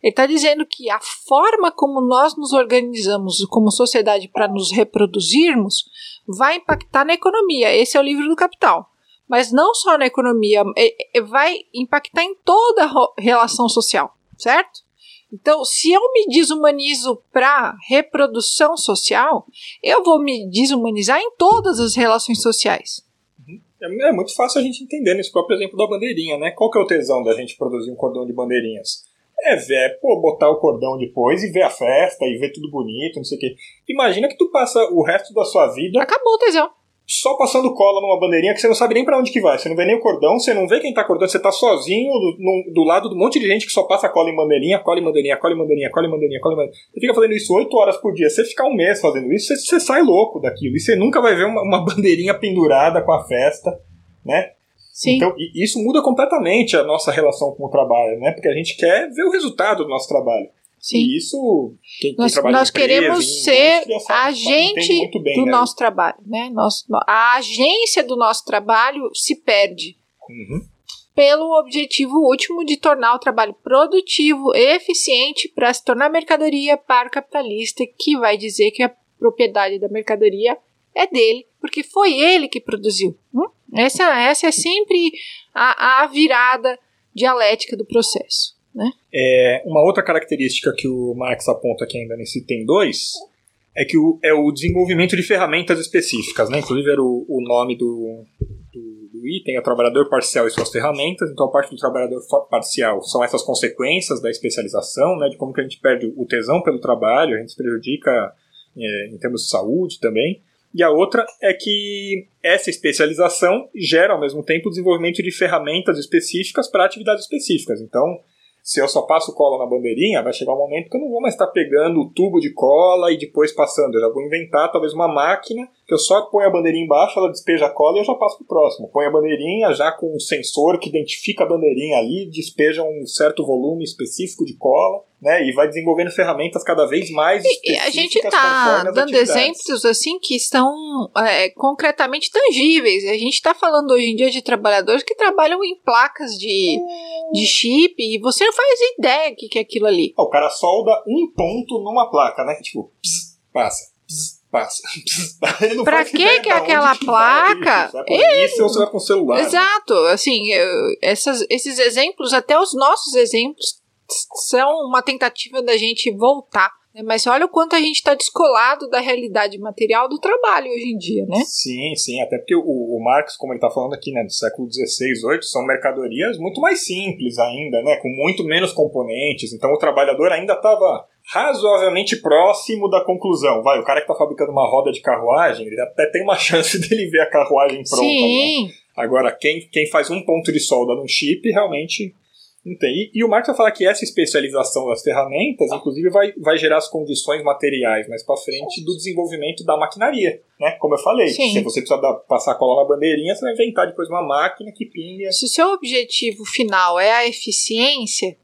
Ele está dizendo que a forma como nós nos organizamos como sociedade para nos reproduzirmos vai impactar na economia. Esse é o livro do Capital. Mas não só na economia, é, é, vai impactar em toda a relação social, certo? Então, se eu me desumanizo para reprodução social, eu vou me desumanizar em todas as relações sociais. Uhum. É, é muito fácil a gente entender nesse próprio exemplo da bandeirinha, né? Qual que é o tesão da gente produzir um cordão de bandeirinhas? É ver, pô, botar o cordão depois e ver a festa e ver tudo bonito, não sei o quê. Imagina que tu passa o resto da sua vida. Acabou tesão. Só passando cola numa bandeirinha que você não sabe nem para onde que vai. Você não vê nem o cordão, você não vê quem tá cordando, você tá sozinho do, no, do lado de um monte de gente que só passa cola em bandeirinha, cola em bandeirinha, cola em bandeirinha, cola em bandeirinha, cola em bandeirinha. Você fica fazendo isso 8 horas por dia. Você ficar um mês fazendo isso, você, você sai louco daquilo. E você nunca vai ver uma, uma [LAUGHS] bandeirinha pendurada com a festa, né? Sim. Então, isso muda completamente a nossa relação com o trabalho, né? Porque a gente quer ver o resultado do nosso trabalho. Sim. E isso, quem, nós, quem nós queremos ser agente bem, do né? nosso trabalho, né? Nosso, a agência do nosso trabalho se perde. Uhum. Pelo objetivo último de tornar o trabalho produtivo e eficiente para se tornar mercadoria para o capitalista, que vai dizer que a propriedade da mercadoria é dele, porque foi ele que produziu. Hum? Essa, essa é sempre a, a virada dialética do processo. Né? É, uma outra característica que o Marx aponta aqui ainda nesse item 2 é que o, é o desenvolvimento de ferramentas específicas. Né? Inclusive era o, o nome do, do, do, item, é o trabalhador parcial e suas ferramentas. Então a parte do trabalhador parcial são essas consequências da especialização, né? de como que a gente perde o tesão pelo trabalho, a gente se prejudica é, em termos de saúde também. E a outra é que essa especialização gera, ao mesmo tempo, o desenvolvimento de ferramentas específicas para atividades específicas. Então, se eu só passo cola na bandeirinha, vai chegar um momento que eu não vou mais estar pegando o tubo de cola e depois passando. Eu já vou inventar talvez uma máquina que eu só ponho a bandeirinha embaixo, ela despeja a cola e eu já passo para o próximo. Põe a bandeirinha já com um sensor que identifica a bandeirinha ali, despeja um certo volume específico de cola, né? E vai desenvolvendo ferramentas cada vez mais e, e a gente está dando exemplos assim que estão é, concretamente tangíveis. A gente está falando hoje em dia de trabalhadores que trabalham em placas de, de chip e você não faz ideia do que, que é aquilo ali. O cara solda um ponto numa placa, né? Tipo, pss, passa Passa. [LAUGHS] pra que que aquela que placa? Vai é, isso ou você vai com o celular. Né? Exato, né? assim, eu, essas, esses exemplos, até os nossos exemplos, são uma tentativa da gente voltar? Mas olha o quanto a gente está descolado da realidade material do trabalho hoje em dia, né? Sim, sim. Até porque o, o Marx, como ele está falando aqui, né, do século XVI, XVIII, são mercadorias muito mais simples ainda, né? Com muito menos componentes. Então o trabalhador ainda estava razoavelmente próximo da conclusão. Vai, o cara que está fabricando uma roda de carruagem, ele até tem uma [LAUGHS] chance dele ver a carruagem pronta. Né? Sim. Né? Agora, quem, quem faz um ponto de solda num chip realmente e, e, o Marx vai falar que essa especialização das ferramentas, inclusive, vai, vai gerar as condições materiais mais para frente do desenvolvimento da maquinaria, né? Como eu falei, Sim. se você precisa dar, passar cola na bandeirinha, você vai inventar depois uma máquina que pinga. Se o seu objetivo final é a eficiência,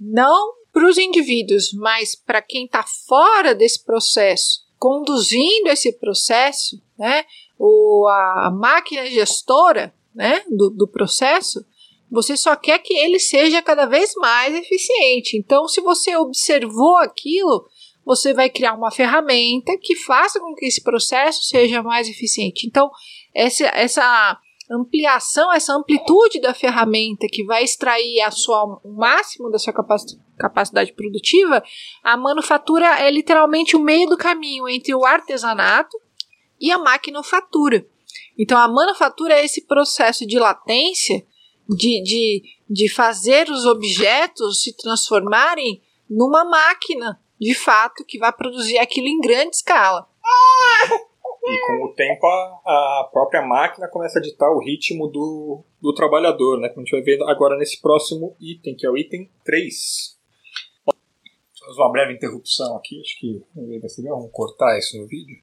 não para os indivíduos, mas para quem está fora desse processo, conduzindo esse processo, né? O, a máquina gestora né, do, do processo, você só quer que ele seja cada vez mais eficiente. Então, se você observou aquilo, você vai criar uma ferramenta que faça com que esse processo seja mais eficiente. Então, essa, essa ampliação, essa amplitude da ferramenta que vai extrair a sua, o máximo da sua capacidade produtiva, a manufatura é literalmente o meio do caminho entre o artesanato e a maquinofatura. Então, a manufatura é esse processo de latência de, de, de fazer os objetos se transformarem numa máquina, de fato, que vai produzir aquilo em grande escala. E com o tempo a, a própria máquina começa a ditar o ritmo do, do trabalhador, né? Como a gente vai ver agora nesse próximo item, que é o item 3. Vamos uma breve interrupção aqui, acho que vamos cortar isso no vídeo.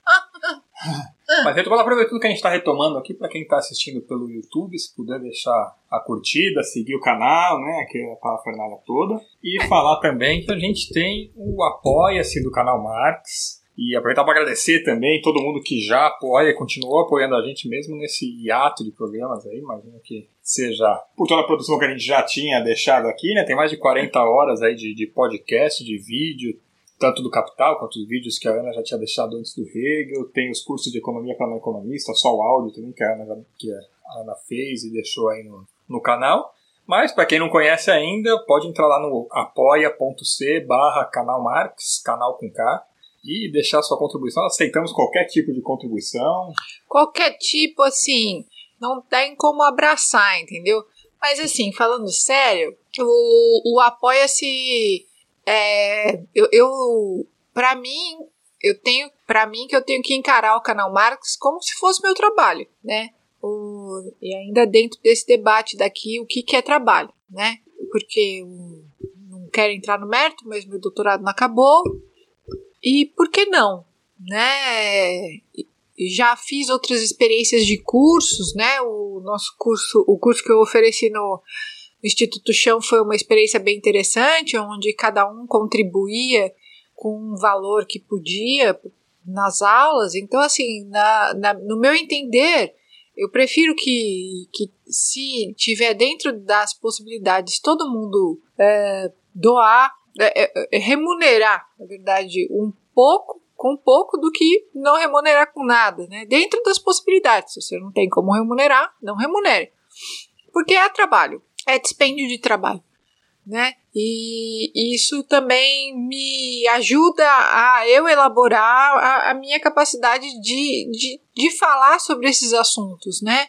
Mas retomando, aproveitando que a gente está retomando aqui, para quem está assistindo pelo YouTube, se puder deixar a curtida, seguir o canal, né, que é a parafernália toda, e falar também que a gente tem o Apoia-se do canal Marx, e aproveitar para agradecer também todo mundo que já apoia, continuou apoiando a gente mesmo nesse hiato de programas aí. Imagino que seja por toda a produção que a gente já tinha deixado aqui, né? Tem mais de 40 horas aí de, de podcast, de vídeo, tanto do Capital quanto os vídeos que a Ana já tinha deixado antes do Hegel. Tem os cursos de economia para não economista, só o áudio também que a Ana, que a Ana fez e deixou aí no, no canal. Mas, para quem não conhece ainda, pode entrar lá no apoia.c barra canal Marx, canal com K, e deixar sua contribuição. Aceitamos qualquer tipo de contribuição. Qualquer tipo, assim, não tem como abraçar, entendeu? Mas, assim, falando sério, o, o Apoia-se é, eu, eu para mim, eu tenho, para mim que eu tenho que encarar o canal Marx como se fosse meu trabalho, né? O, e ainda dentro desse debate daqui, o que, que é trabalho, né? Porque eu não quero entrar no mérito, mas meu doutorado não acabou. E por que não, né? Já fiz outras experiências de cursos, né? O nosso curso, o curso que eu ofereci no Instituto Chão foi uma experiência bem interessante, onde cada um contribuía com um valor que podia nas aulas. Então, assim, na, na, no meu entender, eu prefiro que, que, se tiver dentro das possibilidades todo mundo é, doar, é, é, é remunerar, na verdade, um pouco, com pouco do que não remunerar com nada, né? Dentro das possibilidades. Se você não tem como remunerar, não remunere. Porque é trabalho é dispêndio de trabalho, né? E isso também me ajuda a eu elaborar a, a minha capacidade de, de, de falar sobre esses assuntos, né?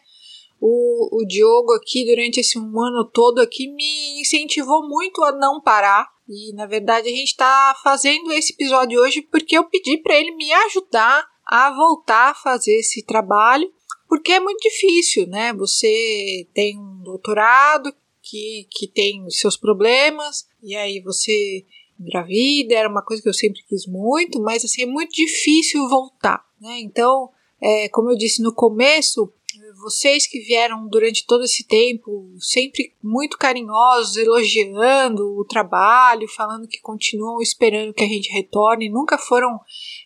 O, o Diogo aqui, durante esse um ano todo aqui, me incentivou muito a não parar. E, na verdade, a gente está fazendo esse episódio hoje porque eu pedi para ele me ajudar a voltar a fazer esse trabalho, porque é muito difícil, né? Você tem um doutorado que, que tem os seus problemas, e aí você engravida, era uma coisa que eu sempre quis muito, mas assim, é muito difícil voltar, né? Então, é, como eu disse no começo, vocês que vieram durante todo esse tempo, sempre muito carinhosos, elogiando o trabalho, falando que continuam esperando que a gente retorne, nunca foram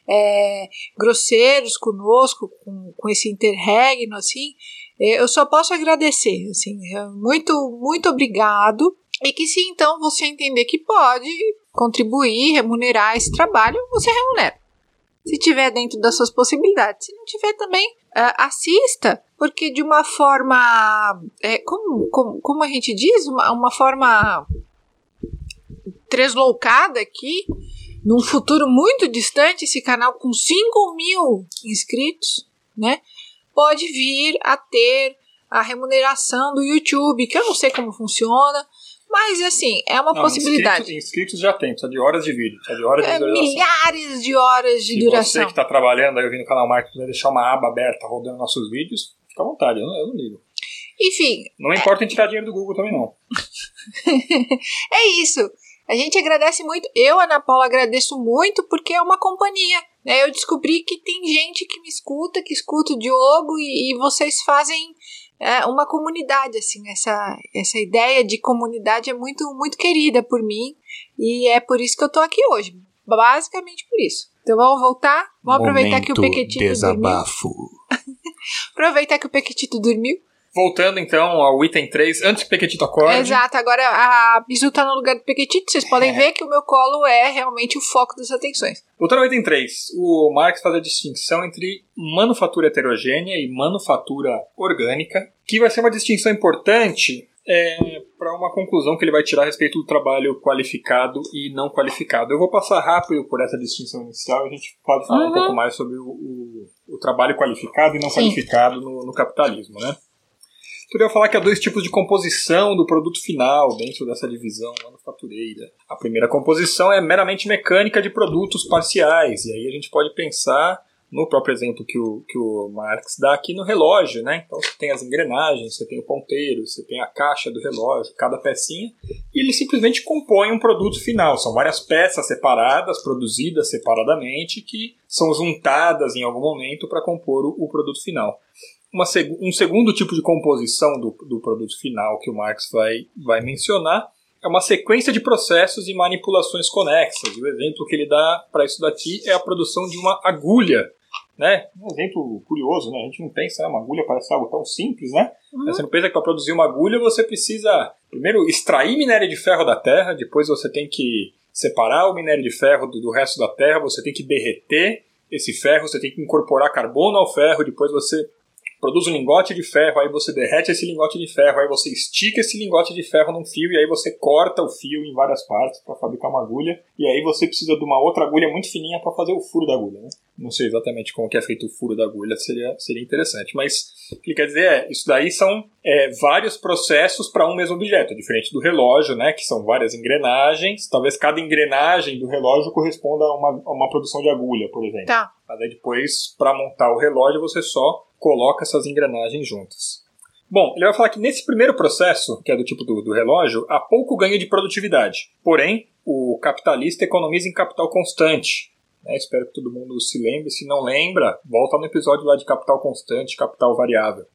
é, grosseiros conosco, com, com esse interregno, assim, eu só posso agradecer, assim, é, muito, muito obrigado. E que se então você entender que pode contribuir, remunerar esse trabalho, você remunera. se tiver dentro das suas possibilidades. Se não tiver também, uh, assista, porque de uma forma, é, como, como, como a gente diz, uma, uma forma tresloucada aqui, num futuro muito distante, esse canal com 5 mil inscritos, né, pode vir a ter a remuneração do YouTube, que eu não sei como funciona, mas, assim, é uma não, possibilidade. Inscritos, inscritos, já tem, precisa de horas de vídeo, precisa de horas é, de duração. Milhares de horas de Se duração. você que está trabalhando aí ouvindo o canal Marcos quiser deixar uma aba aberta rodando nossos vídeos, fica à vontade, eu não, eu não ligo. Enfim. Não importa em tirar dinheiro do Google também, não. [LAUGHS] é isso. A gente agradece muito. Eu, Ana Paula, agradeço muito porque é uma companhia. Né? Eu descobri que tem gente que me escuta, que escuta o Diogo e, e vocês fazem é uma comunidade, assim, essa, essa ideia de comunidade é muito, muito querida por mim e é por isso que eu tô aqui hoje, basicamente por isso. Então vamos voltar, vamos Momento aproveitar que o Pequetito desabafo. dormiu. [LAUGHS] aproveitar que o Pequetito dormiu Voltando então ao item 3, antes que o Pequetito acorde. Exato, agora a Bisu tá no lugar do Pequetito, vocês podem é. ver que o meu colo é realmente o foco das atenções. Voltando ao item 3, o Marx faz a distinção entre manufatura heterogênea e manufatura orgânica, que vai ser uma distinção importante é, para uma conclusão que ele vai tirar a respeito do trabalho qualificado e não qualificado. Eu vou passar rápido por essa distinção inicial e a gente pode falar uhum. um pouco mais sobre o, o, o trabalho qualificado e não Sim. qualificado no, no capitalismo, né? Poderia falar que há dois tipos de composição do produto final dentro dessa divisão manufatureira. A primeira composição é meramente mecânica de produtos parciais, e aí a gente pode pensar no próprio exemplo que o, que o Marx dá aqui no relógio, né? Então você tem as engrenagens, você tem o ponteiro, você tem a caixa do relógio, cada pecinha, e ele simplesmente compõe um produto final. São várias peças separadas, produzidas separadamente, que são juntadas em algum momento para compor o, o produto final uma, um segundo tipo de composição do, do produto final que o Marx vai, vai mencionar é uma sequência de processos e manipulações conexas. O exemplo que ele dá para isso daqui é a produção de uma agulha. Né? Um exemplo curioso, né? A gente não pensa, né? uma agulha parece algo tão simples, né? Uhum. Você não pensa que para produzir uma agulha você precisa primeiro extrair minério de ferro da terra, depois você tem que separar o minério de ferro do, do resto da terra, você tem que derreter esse ferro, você tem que incorporar carbono ao ferro, depois você produz um lingote de ferro, aí você derrete esse lingote de ferro, aí você estica esse lingote de ferro num fio e aí você corta o fio em várias partes para fabricar uma agulha, e aí você precisa de uma outra agulha muito fininha para fazer o furo da agulha, né? Não sei exatamente como que é feito o furo da agulha, seria, seria interessante, mas o que quer dizer é, isso daí são é, vários processos para um mesmo objeto, diferente do relógio, né, que são várias engrenagens, talvez cada engrenagem do relógio corresponda a uma, a uma produção de agulha, por exemplo. Tá. Mas aí depois, para montar o relógio, você só coloca essas engrenagens juntas. Bom, ele vai falar que nesse primeiro processo, que é do tipo do, do relógio, há pouco ganho de produtividade. Porém, o capitalista economiza em capital constante. Né? Espero que todo mundo se lembre. Se não lembra, volta no episódio lá de capital constante capital variável.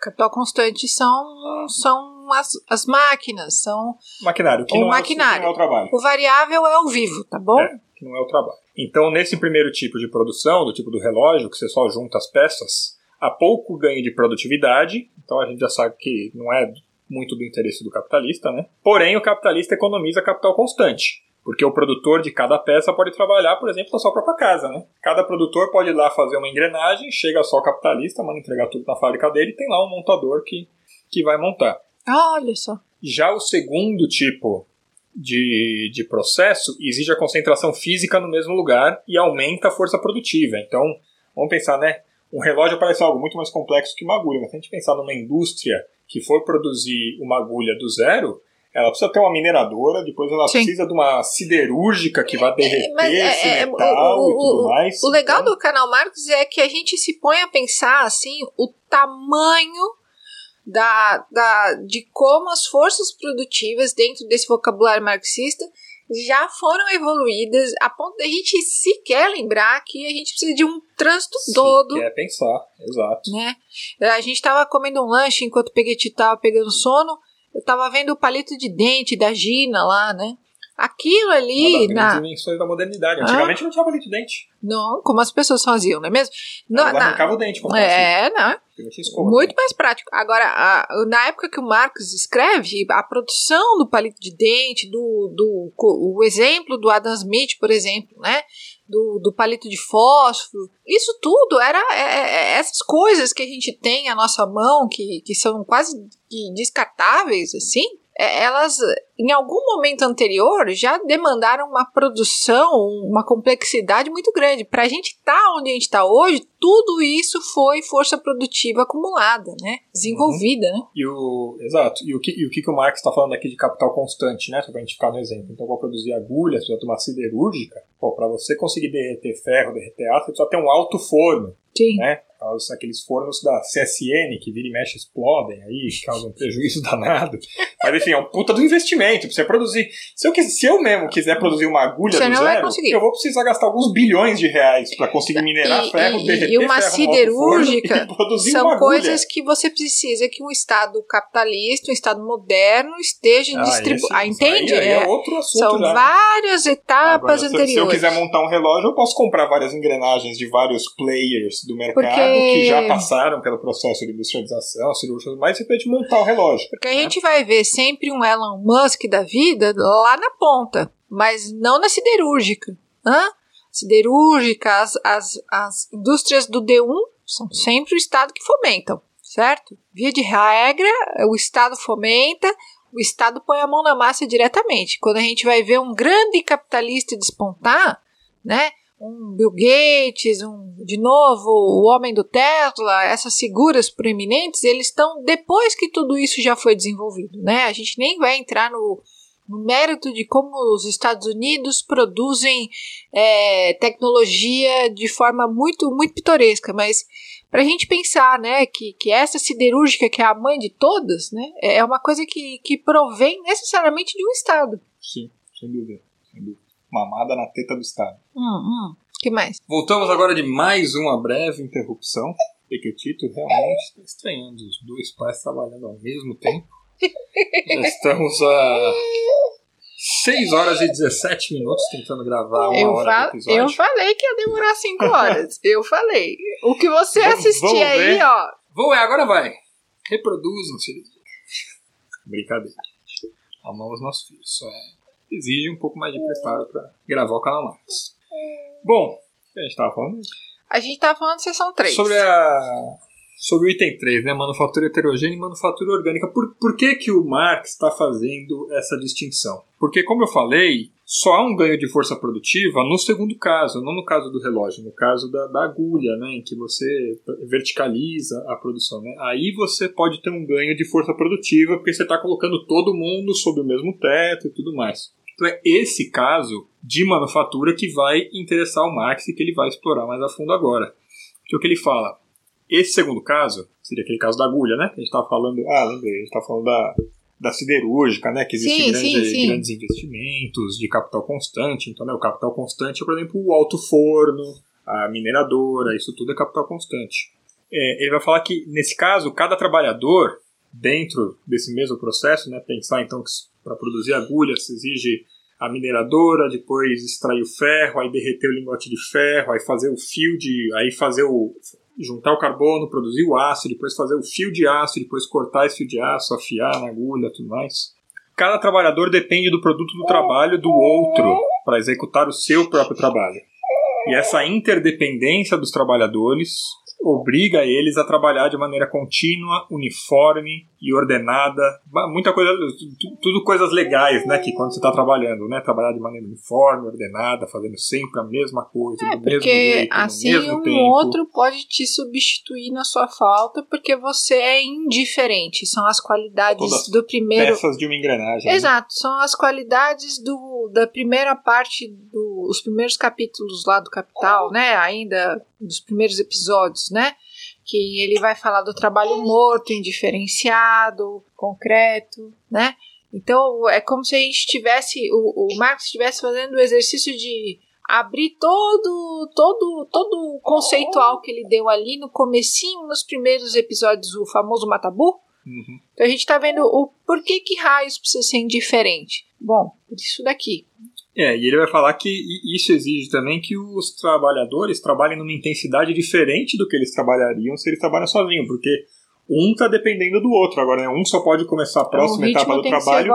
Capital constante são, são as, as máquinas, são. Maquinário, que, o não, maquinário. É o, que não é o trabalho. O variável é o vivo, tá bom? É, que não é o trabalho. Então, nesse primeiro tipo de produção, do tipo do relógio, que você só junta as peças, há pouco ganho de produtividade, então a gente já sabe que não é muito do interesse do capitalista, né? Porém, o capitalista economiza capital constante. Porque o produtor de cada peça pode trabalhar, por exemplo, na sua própria casa, né? Cada produtor pode ir lá fazer uma engrenagem, chega só o capitalista, manda entregar tudo na fábrica dele e tem lá um montador que, que vai montar. Olha só. Já o segundo tipo de, de processo exige a concentração física no mesmo lugar e aumenta a força produtiva. Então, vamos pensar, né? Um relógio parece algo muito mais complexo que uma agulha, mas se a gente pensar numa indústria que for produzir uma agulha do zero, ela precisa ter uma mineradora, depois ela Sim. precisa de uma siderúrgica que vai é, derreter é, esse é, metal o, o, e tudo mais. O legal então... do canal Marcos é que a gente se põe a pensar assim o tamanho da, da, de como as forças produtivas dentro desse vocabulário marxista já foram evoluídas a ponto de a gente sequer lembrar que a gente precisa de um trânsito Se todo. Quer pensar, exato. Né? A gente estava comendo um lanche enquanto o Peguete estava pegando sono. Eu estava vendo o palito de dente da Gina lá, né? Aquilo ali. Uma das na... dimensões da modernidade. Antigamente ah. não tinha palito de dente. Não, como as pessoas faziam, não é mesmo? Ela na, arrancava o dente. Como é, assim. não. Muito mais prático. Agora, a, na época que o Marx escreve, a produção do palito de dente, do, do o exemplo do Adam Smith, por exemplo, né? do, do palito de fósforo. Isso tudo era é, é, é, essas coisas que a gente tem à nossa mão, que, que são quase descartáveis, assim, elas em algum momento anterior já demandaram uma produção, uma complexidade muito grande. Para a gente estar tá onde a gente está hoje, tudo isso foi força produtiva acumulada, né? Desenvolvida, uhum. né? E o, exato. E o que, e o, que, que o Marx está falando aqui de capital constante, né? Só para a gente ficar no exemplo. Então, para produzir agulha, você precisa uma siderúrgica. Para você conseguir derreter ferro, derreter aço, você precisa ter um alto forno. Sim. Né? Aqueles fornos da CSN que vira e mexe explodem aí, causam [LAUGHS] prejuízo danado. Mas enfim, é um puta do investimento. Pra você produzir. Se eu, se eu mesmo quiser produzir uma agulha você do zero, eu vou precisar gastar alguns bilhões de reais para conseguir minerar e, ferro, e, derreter E uma ferro siderúrgica [LAUGHS] e produzir são uma coisas que você precisa que um Estado capitalista, um Estado moderno esteja ah, distribuindo. Ah, entende? Aí, aí é, outro assunto são já, né? várias etapas Agora, anteriores. Se eu quiser montar um relógio, eu posso comprar várias engrenagens de vários players do mercado Porque... que já passaram pelo processo de industrialização, cirurgia, mas você pode montar o relógio. Porque a né? gente vai ver sempre um Elon Musk da vida lá na ponta, mas não na siderúrgica. Hã? Siderúrgica, as, as, as indústrias do D1 são sempre o Estado que fomentam, certo? Via de regra, o Estado fomenta, o Estado põe a mão na massa diretamente. Quando a gente vai ver um grande capitalista despontar, né? Um Bill Gates, um de novo o homem do Tesla, essas figuras proeminentes, eles estão depois que tudo isso já foi desenvolvido, né? A gente nem vai entrar no, no mérito de como os Estados Unidos produzem é, tecnologia de forma muito muito pitoresca, mas para a gente pensar, né, que, que essa siderúrgica que é a mãe de todas, né, é uma coisa que, que provém necessariamente de um Estado. Sim, sem dúvida, sem dúvida mamada na teta do Estado. Hum, hum. que mais? Voltamos agora de mais uma breve interrupção. Pequetito realmente está estranhando os dois pais trabalhando ao mesmo tempo. [LAUGHS] Já estamos a 6 horas e 17 minutos tentando gravar uma eu hora do episódio. Eu falei que ia demorar 5 horas. [LAUGHS] eu falei. O que você vamos, assistir vamos aí, ó. Vamos ver, agora vai. Reproduzam, se Brincadeira. Amamos nossos filhos. Só é exige um pouco mais de preparo para gravar o canal mais. Bom, a gente estava falando? A gente estava falando de sessão 3. Sobre a sobre o item 3, né, manufatura heterogênea e manufatura orgânica. Por, por que, que o Marx está fazendo essa distinção? Porque, como eu falei, só há um ganho de força produtiva no segundo caso, não no caso do relógio, no caso da, da agulha, né, em que você verticaliza a produção. Né? Aí você pode ter um ganho de força produtiva porque você está colocando todo mundo sob o mesmo teto e tudo mais. Então é esse caso de manufatura que vai interessar o Marx e que ele vai explorar mais a fundo agora. Que é o que ele fala, esse segundo caso, seria aquele caso da agulha, né? Que a gente estava falando, ah, lembrei, a gente estava falando da, da siderúrgica, né? Que existem grandes, grandes investimentos de capital constante. Então, né, o capital constante é, por exemplo, o alto forno, a mineradora, isso tudo é capital constante. É, ele vai falar que, nesse caso, cada trabalhador, dentro desse mesmo processo, né, pensar então que para produzir agulhas se exige a mineradora, depois extrair o ferro, aí derreter o lingote de ferro, aí fazer o fio de. aí fazer o. juntar o carbono, produzir o aço, depois fazer o fio de aço, depois cortar esse fio de aço, afiar na agulha tudo mais. Cada trabalhador depende do produto do trabalho do outro para executar o seu próprio trabalho. E essa interdependência dos trabalhadores obriga eles a trabalhar de maneira contínua, uniforme e ordenada. Muita coisa, tudo coisas legais, né? Que quando você está trabalhando, né? Trabalhar de maneira uniforme, ordenada, fazendo sempre a mesma coisa, é, do mesmo jeito, assim no mesmo um tempo. outro pode te substituir na sua falta porque você é indiferente. São as qualidades Todas do primeiro. Peças de uma engrenagem. né? Exato, são as qualidades do, da primeira parte dos primeiros capítulos lá do Capital, né? Ainda dos primeiros episódios, né? Que ele vai falar do trabalho morto, indiferenciado, concreto, né? Então é como se a gente tivesse, o, o Marx estivesse fazendo o exercício de abrir todo, todo, todo o conceitual que ele deu ali no comecinho, nos primeiros episódios, o famoso Matabu. Uhum. Então a gente está vendo o porquê que raios precisa ser indiferente. Bom, por isso daqui. É, e ele vai falar que isso exige também que os trabalhadores trabalhem numa intensidade diferente do que eles trabalhariam se eles trabalham sozinhos, porque um está dependendo do outro. Agora, né, um só pode começar a próxima etapa do trabalho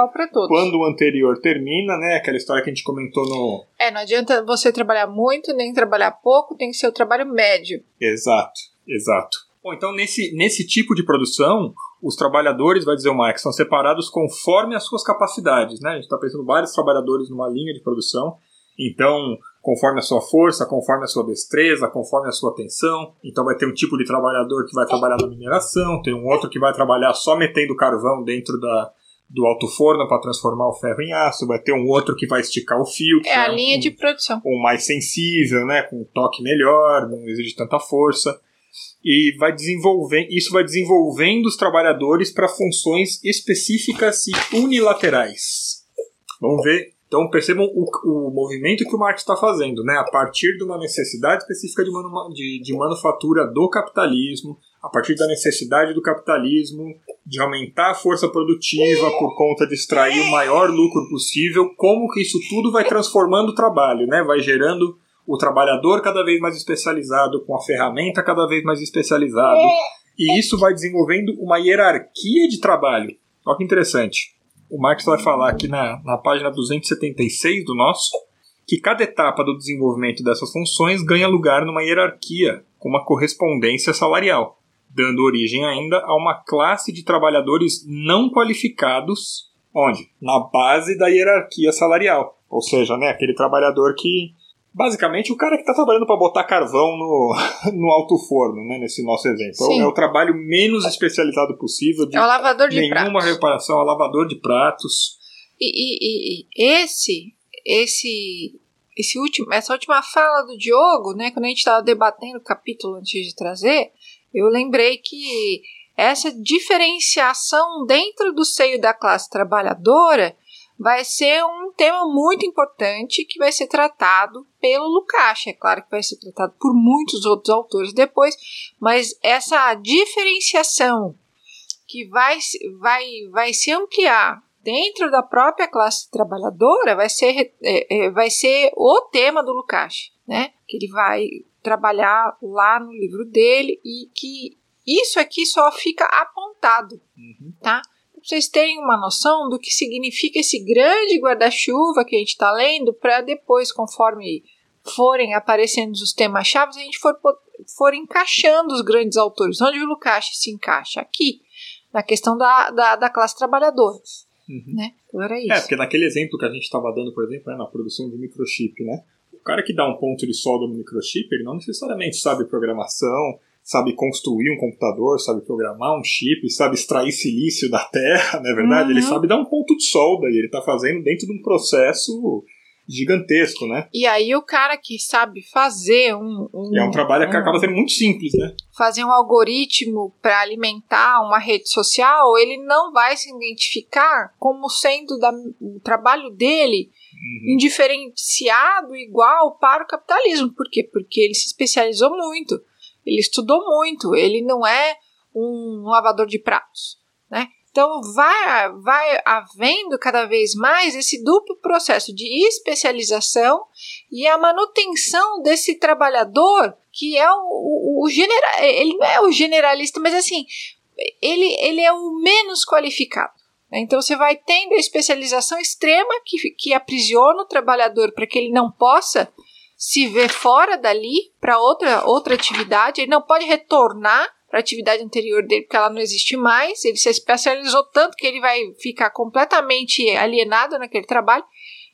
quando o anterior termina, né? Aquela história que a gente comentou no. É, não adianta você trabalhar muito nem trabalhar pouco, tem que ser o trabalho médio. Exato, exato. Bom, então nesse, nesse tipo de produção, os trabalhadores, vai dizer o Marx, são separados conforme as suas capacidades. Né? A gente está pensando vários trabalhadores numa linha de produção, então, conforme a sua força, conforme a sua destreza, conforme a sua atenção. Então, vai ter um tipo de trabalhador que vai trabalhar na mineração, tem um outro que vai trabalhar só metendo carvão dentro da, do alto forno para transformar o ferro em aço, vai ter um outro que vai esticar o fio. é a linha um, de produção. Um mais sensível, né, com um toque melhor, não exige tanta força e vai desenvolver, isso vai desenvolvendo os trabalhadores para funções específicas e unilaterais. Vamos ver. Então percebam o, o movimento que o Marx está fazendo, né? A partir de uma necessidade específica de, manu, de, de manufatura do capitalismo, a partir da necessidade do capitalismo de aumentar a força produtiva por conta de extrair o maior lucro possível, como que isso tudo vai transformando o trabalho, né? Vai gerando o trabalhador cada vez mais especializado, com a ferramenta cada vez mais especializado. E isso vai desenvolvendo uma hierarquia de trabalho. Olha que interessante. O Marx vai falar aqui na, na página 276 do nosso que cada etapa do desenvolvimento dessas funções ganha lugar numa hierarquia, com uma correspondência salarial, dando origem ainda a uma classe de trabalhadores não qualificados, onde? Na base da hierarquia salarial. Ou seja, né, aquele trabalhador que basicamente o cara que está trabalhando para botar carvão no, [LAUGHS] no alto forno, né, nesse nosso exemplo. Sim. É o trabalho menos especializado possível. De é o lavador de nenhuma pratos. reparação, é o lavador de pratos. E, e, e, esse, esse, esse último, essa última fala do Diogo, né, quando a gente estava debatendo o capítulo antes de trazer, eu lembrei que essa diferenciação dentro do seio da classe trabalhadora vai ser um tema muito importante que vai ser tratado pelo Lukács. É claro que vai ser tratado por muitos outros autores depois, mas essa diferenciação que vai, vai, vai se ampliar dentro da própria classe trabalhadora vai ser, é, é, vai ser o tema do Lukács, né? Que ele vai trabalhar lá no livro dele e que isso aqui só fica apontado, uhum. tá? Vocês terem uma noção do que significa esse grande guarda-chuva que a gente está lendo, para depois, conforme forem aparecendo os temas-chave, a gente for, for encaixando os grandes autores. Onde o Lukács se encaixa? Aqui, na questão da, da, da classe trabalhadora. Uhum. Né? Então era isso. É, porque naquele exemplo que a gente estava dando, por exemplo, né, na produção de microchip, né? O cara que dá um ponto de solda no microchip, ele não necessariamente sabe programação, sabe construir um computador, sabe programar um chip, sabe extrair silício da terra, não é verdade? Uhum. Ele sabe dar um ponto de solda e ele está fazendo dentro de um processo gigantesco, né? E aí o cara que sabe fazer um... um é um trabalho um, que acaba sendo muito simples, né? Fazer um algoritmo para alimentar uma rede social, ele não vai se identificar como sendo da, o trabalho dele uhum. indiferenciado igual para o capitalismo. Por quê? Porque ele se especializou muito. Ele estudou muito, ele não é um lavador de pratos, né? Então vai, vai havendo cada vez mais esse duplo processo de especialização e a manutenção desse trabalhador que é o, o, o ele não é o generalista, mas assim ele, ele é o menos qualificado. Né? Então você vai tendo a especialização extrema que, que aprisiona o trabalhador para que ele não possa se vê fora dali para outra, outra atividade, ele não pode retornar para a atividade anterior dele, porque ela não existe mais, ele se especializou tanto que ele vai ficar completamente alienado naquele trabalho.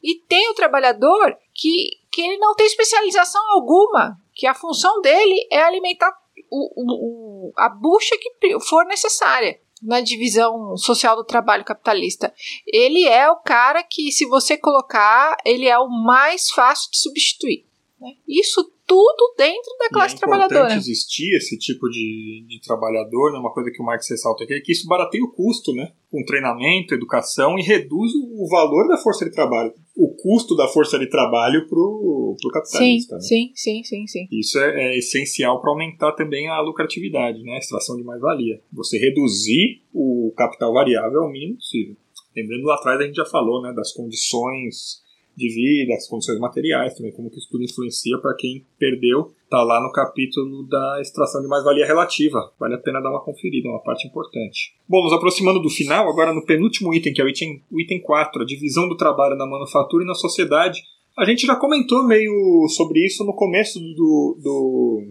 E tem o trabalhador que, que ele não tem especialização alguma, que a função dele é alimentar o, o, a bucha que for necessária na divisão social do trabalho capitalista. Ele é o cara que, se você colocar, ele é o mais fácil de substituir. Né? Isso tudo dentro da classe trabalhadora. É importante existir esse tipo de, de trabalhador, né? uma coisa que o Marx ressalta aqui, é que isso barateia o custo, né? Com treinamento, educação e reduz o valor da força de trabalho. O custo da força de trabalho pro, pro capitalista. Sim, né? sim, sim, sim, sim. Isso é, é essencial para aumentar também a lucratividade, né? A extração de mais-valia. Você reduzir o capital variável ao mínimo possível. Lembrando lá atrás a gente já falou, né, das condições de vida, as condições materiais também, como que isso tudo influencia para quem perdeu, Tá lá no capítulo da extração de mais-valia relativa. Vale a pena dar uma conferida, é uma parte importante. Bom, nos aproximando do final, agora no penúltimo item, que é o item, o item 4, a divisão do trabalho na manufatura e na sociedade. A gente já comentou meio sobre isso no começo do, do,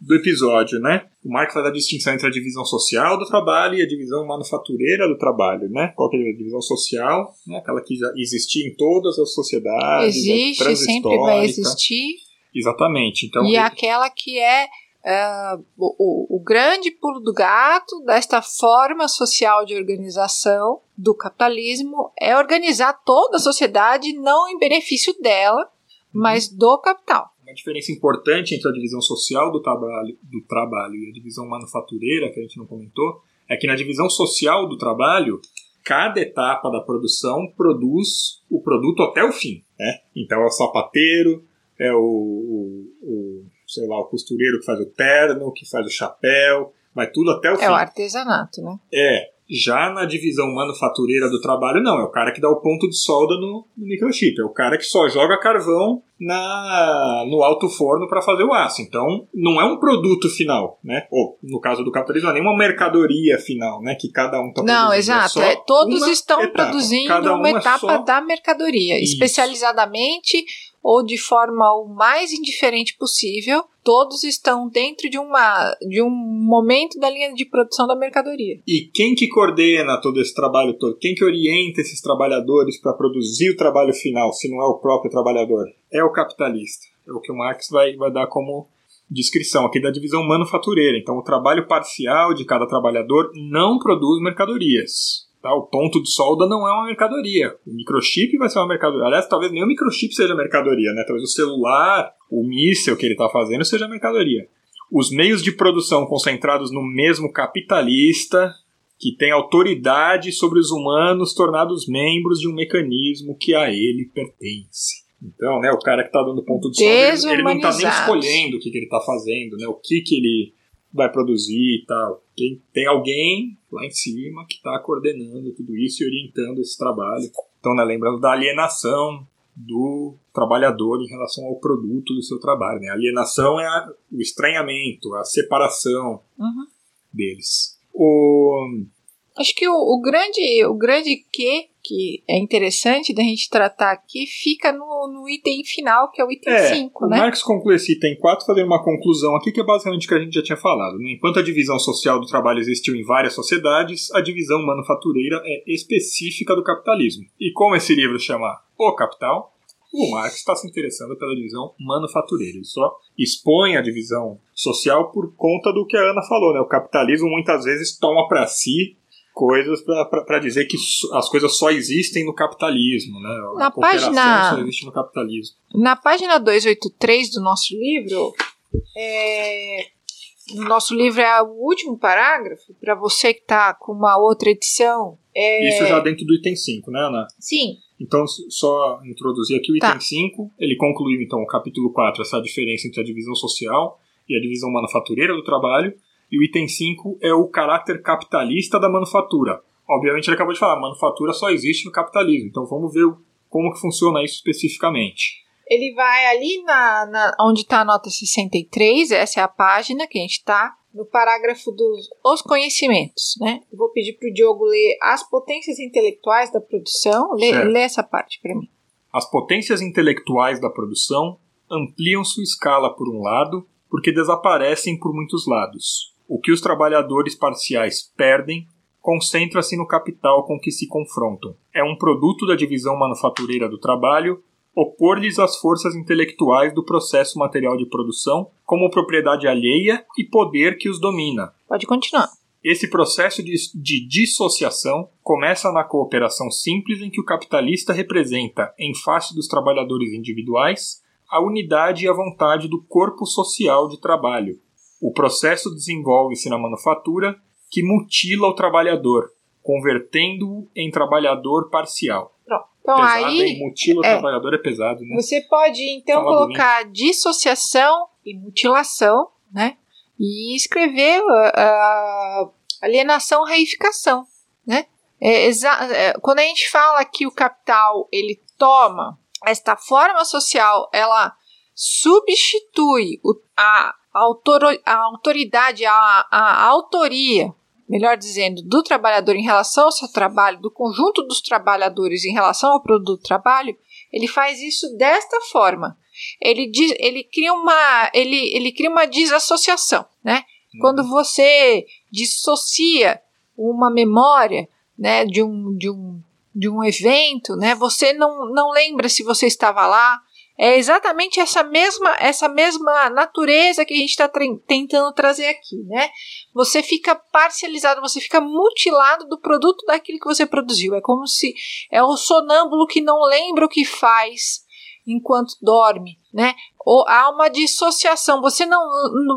do episódio, né? O Marx faz a distinção entre a divisão social do trabalho e a divisão manufatureira do trabalho, né? Qual que é a divisão social? Né? Aquela que já existia em todas as sociedades. Existe, sempre vai existir Exatamente. Então, e aquela que é uh, o, o, grande pulo do gato desta forma social de organização do capitalismo é organizar toda a sociedade não em benefício dela, uhum. mas do capital. Uma diferença importante entre a divisão social do trabalho, do trabalho e a divisão manufatureira, que a gente não comentou, é que na divisão social do trabalho, cada etapa da produção produz o produto até o fim. Né? Então é o sapateiro, é o, o, o, sei lá, o costureiro que faz o terno, que faz o chapéu, vai tudo até o é fim. É o artesanato, né? É. Já na divisão manufatureira do trabalho, não. É o cara que dá o ponto de solda no, no microchip. É o cara que só joga carvão na, no alto forno para fazer o aço. Então, não é um produto final, né? Ou, no caso do capitalismo, não é nenhuma mercadoria final, né? Que cada um está produzindo. Não, é exato. É, todos estão etapa. produzindo cada uma, uma etapa só... da mercadoria. Isso. Especializadamente ou de forma o mais indiferente possível, todos estão dentro de, uma, de um momento da linha de produção da mercadoria. E quem que coordena todo esse trabalho todo? Quem que orienta esses trabalhadores para produzir o trabalho final, se não é o próprio trabalhador? É o capitalista. É o que o Marx vai, vai dar como descrição aqui da divisão manufatureira. Então, o trabalho parcial de cada trabalhador não produz mercadorias. Tá? O ponto de solda não é uma mercadoria. O microchip vai ser uma mercadoria. Aliás, talvez nem o microchip seja mercadoria, né? Talvez o celular, o míssil que ele está fazendo seja mercadoria. Os meios de produção concentrados no mesmo capitalista, que tem autoridade sobre os humanos tornados membros de um mecanismo que a ele pertence. Então, né, o cara que está dando ponto de solda, ele, ele não está nem escolhendo o que, que ele está fazendo, né, o que, que ele vai produzir e tal. Tem, tem alguém lá em cima que está coordenando tudo isso e orientando esse trabalho. Então, né, lembrando da alienação do trabalhador em relação ao produto do seu trabalho. Né? A alienação é a, o estranhamento, a separação uhum. deles. O, Acho que o, o, grande o grande que que é interessante da gente tratar aqui fica no, no item final, que é o item é, 5, né? O Marx conclui esse item 4 fazendo uma conclusão aqui que é basicamente o que a gente já tinha falado. Né? Enquanto a divisão social do trabalho existiu em várias sociedades, a divisão manufatureira é específica do capitalismo. E como esse livro chama O Capital, o Marx está se interessando pela divisão manufatureira. Ele só expõe a divisão social por conta do que a Ana falou. Né? O capitalismo muitas vezes toma para si coisas para dizer que as coisas só existem no capitalismo, né? Na página só existe no capitalismo. Na página 283 do nosso livro, é, no nosso livro é o último parágrafo, para você que está com uma outra edição. É... Isso já dentro do item 5, né, Ana? Sim. Então, só introduzir aqui o item tá. 5. Ele concluiu, então, o capítulo 4, essa diferença entre a divisão social e a divisão manufatureira do trabalho. E o item 5 é o caráter capitalista da manufatura. Obviamente ele acabou de falar, manufatura só existe no capitalismo. Então vamos ver como que funciona isso especificamente. Ele vai ali na, na onde está a nota 63, essa é a página que a gente está, no parágrafo dos os conhecimentos, né? Eu vou pedir para o Diogo ler as potências intelectuais da produção. Lê, lê essa parte para mim. As potências intelectuais da produção ampliam sua escala por um lado, porque desaparecem por muitos lados. O que os trabalhadores parciais perdem concentra-se no capital com que se confrontam. É um produto da divisão manufatureira do trabalho opor-lhes as forças intelectuais do processo material de produção como propriedade alheia e poder que os domina. Pode continuar. Esse processo de, de, dissociação começa na cooperação simples em que o capitalista representa, em face dos trabalhadores individuais, a unidade e a vontade do corpo social de trabalho, o processo desenvolve-se na manufatura, que mutila o trabalhador, convertendo-o em trabalhador parcial. Pronto. Então pesado, aí. Hein? Mutila o é, trabalhador é pesado, né? Você pode então Fala colocar bonito. dissociação e mutilação, né? E escrever uh, alienação reificação, né? É, é, quando a gente fala que o capital ele toma esta forma social, ela substitui o, a, autor, a autoridade, a, a autoria, melhor dizendo, do trabalhador em relação ao seu trabalho, do conjunto dos trabalhadores em relação ao produto do trabalho, ele faz isso desta forma. Ele, diz, ele, cria, uma, ele, ele cria uma desassociação, né? Uhum. Quando você dissocia uma memória né, de, um, de, um, de um evento, né, você não, não lembra se você estava lá, é exatamente essa mesma, essa mesma natureza que a gente está tentando trazer aqui, né? Você fica parcializado, você fica mutilado do produto daquilo que você produziu. É como se é o sonâmbulo que não lembra o que faz enquanto dorme, né? Ou há uma dissociação, você não,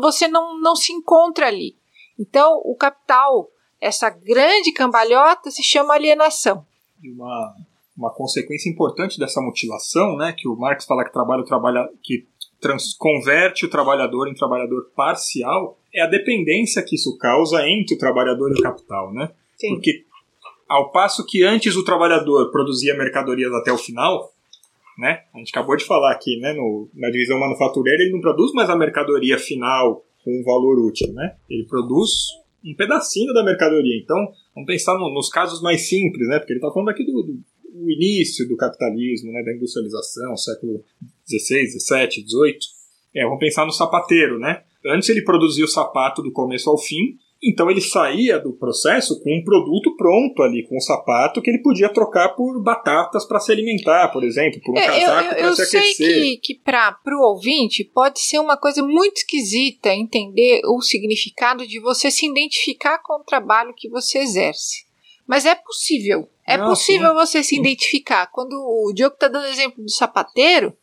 você não, não se encontra ali. Então, o capital, essa grande cambalhota, se chama alienação. E uma uma consequência importante dessa mutilação, né, que o Marx fala que trabalho trabalha que trans, converte o trabalhador em trabalhador parcial, é a dependência que isso causa entre o trabalhador e o capital, né? Sim. Porque ao passo que antes o trabalhador produzia mercadorias até o final, né? A gente acabou de falar aqui, né, no, na divisão manufatureira, ele não produz mais a mercadoria final com um valor útil, né? Ele produz um pedacinho da mercadoria. Então, vamos pensar no, nos casos mais simples, né? Porque ele está falando aqui do, do o início do capitalismo, né, da industrialização, século XVI, XVII, XVIII, é, vamos pensar no sapateiro, né? Antes ele produzia o sapato do começo ao fim, então ele saía do processo com um produto pronto ali, com um sapato que ele podia trocar por batatas para se alimentar, por exemplo, por um é, casaco para se aquecer. Eu sei que, que para o ouvinte pode ser uma coisa muito esquisita entender o significado de você se identificar com o trabalho que você exerce. Mas é possível. É Não, possível sim. você se identificar. Quando o Diogo está dando exemplo do sapateiro,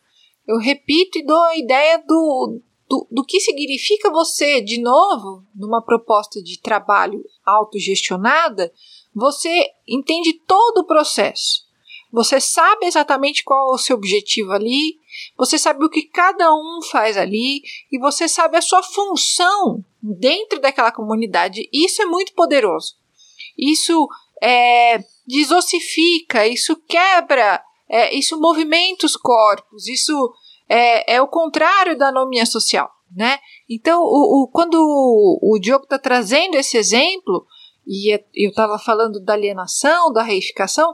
eu repito e dou a ideia do, do, do que significa você, de novo, numa proposta de trabalho autogestionada, você entende todo o processo. Você sabe exatamente qual é o seu objetivo ali, você sabe o que cada um faz ali e você sabe a sua função dentro daquela comunidade. Isso é muito poderoso. Isso é, desossifica, isso quebra, é, isso movimenta os corpos, isso é, é o contrário da anomia social, né? Então, o, o quando o, o Diogo está trazendo esse exemplo, e é, eu estava falando da alienação, da reificação,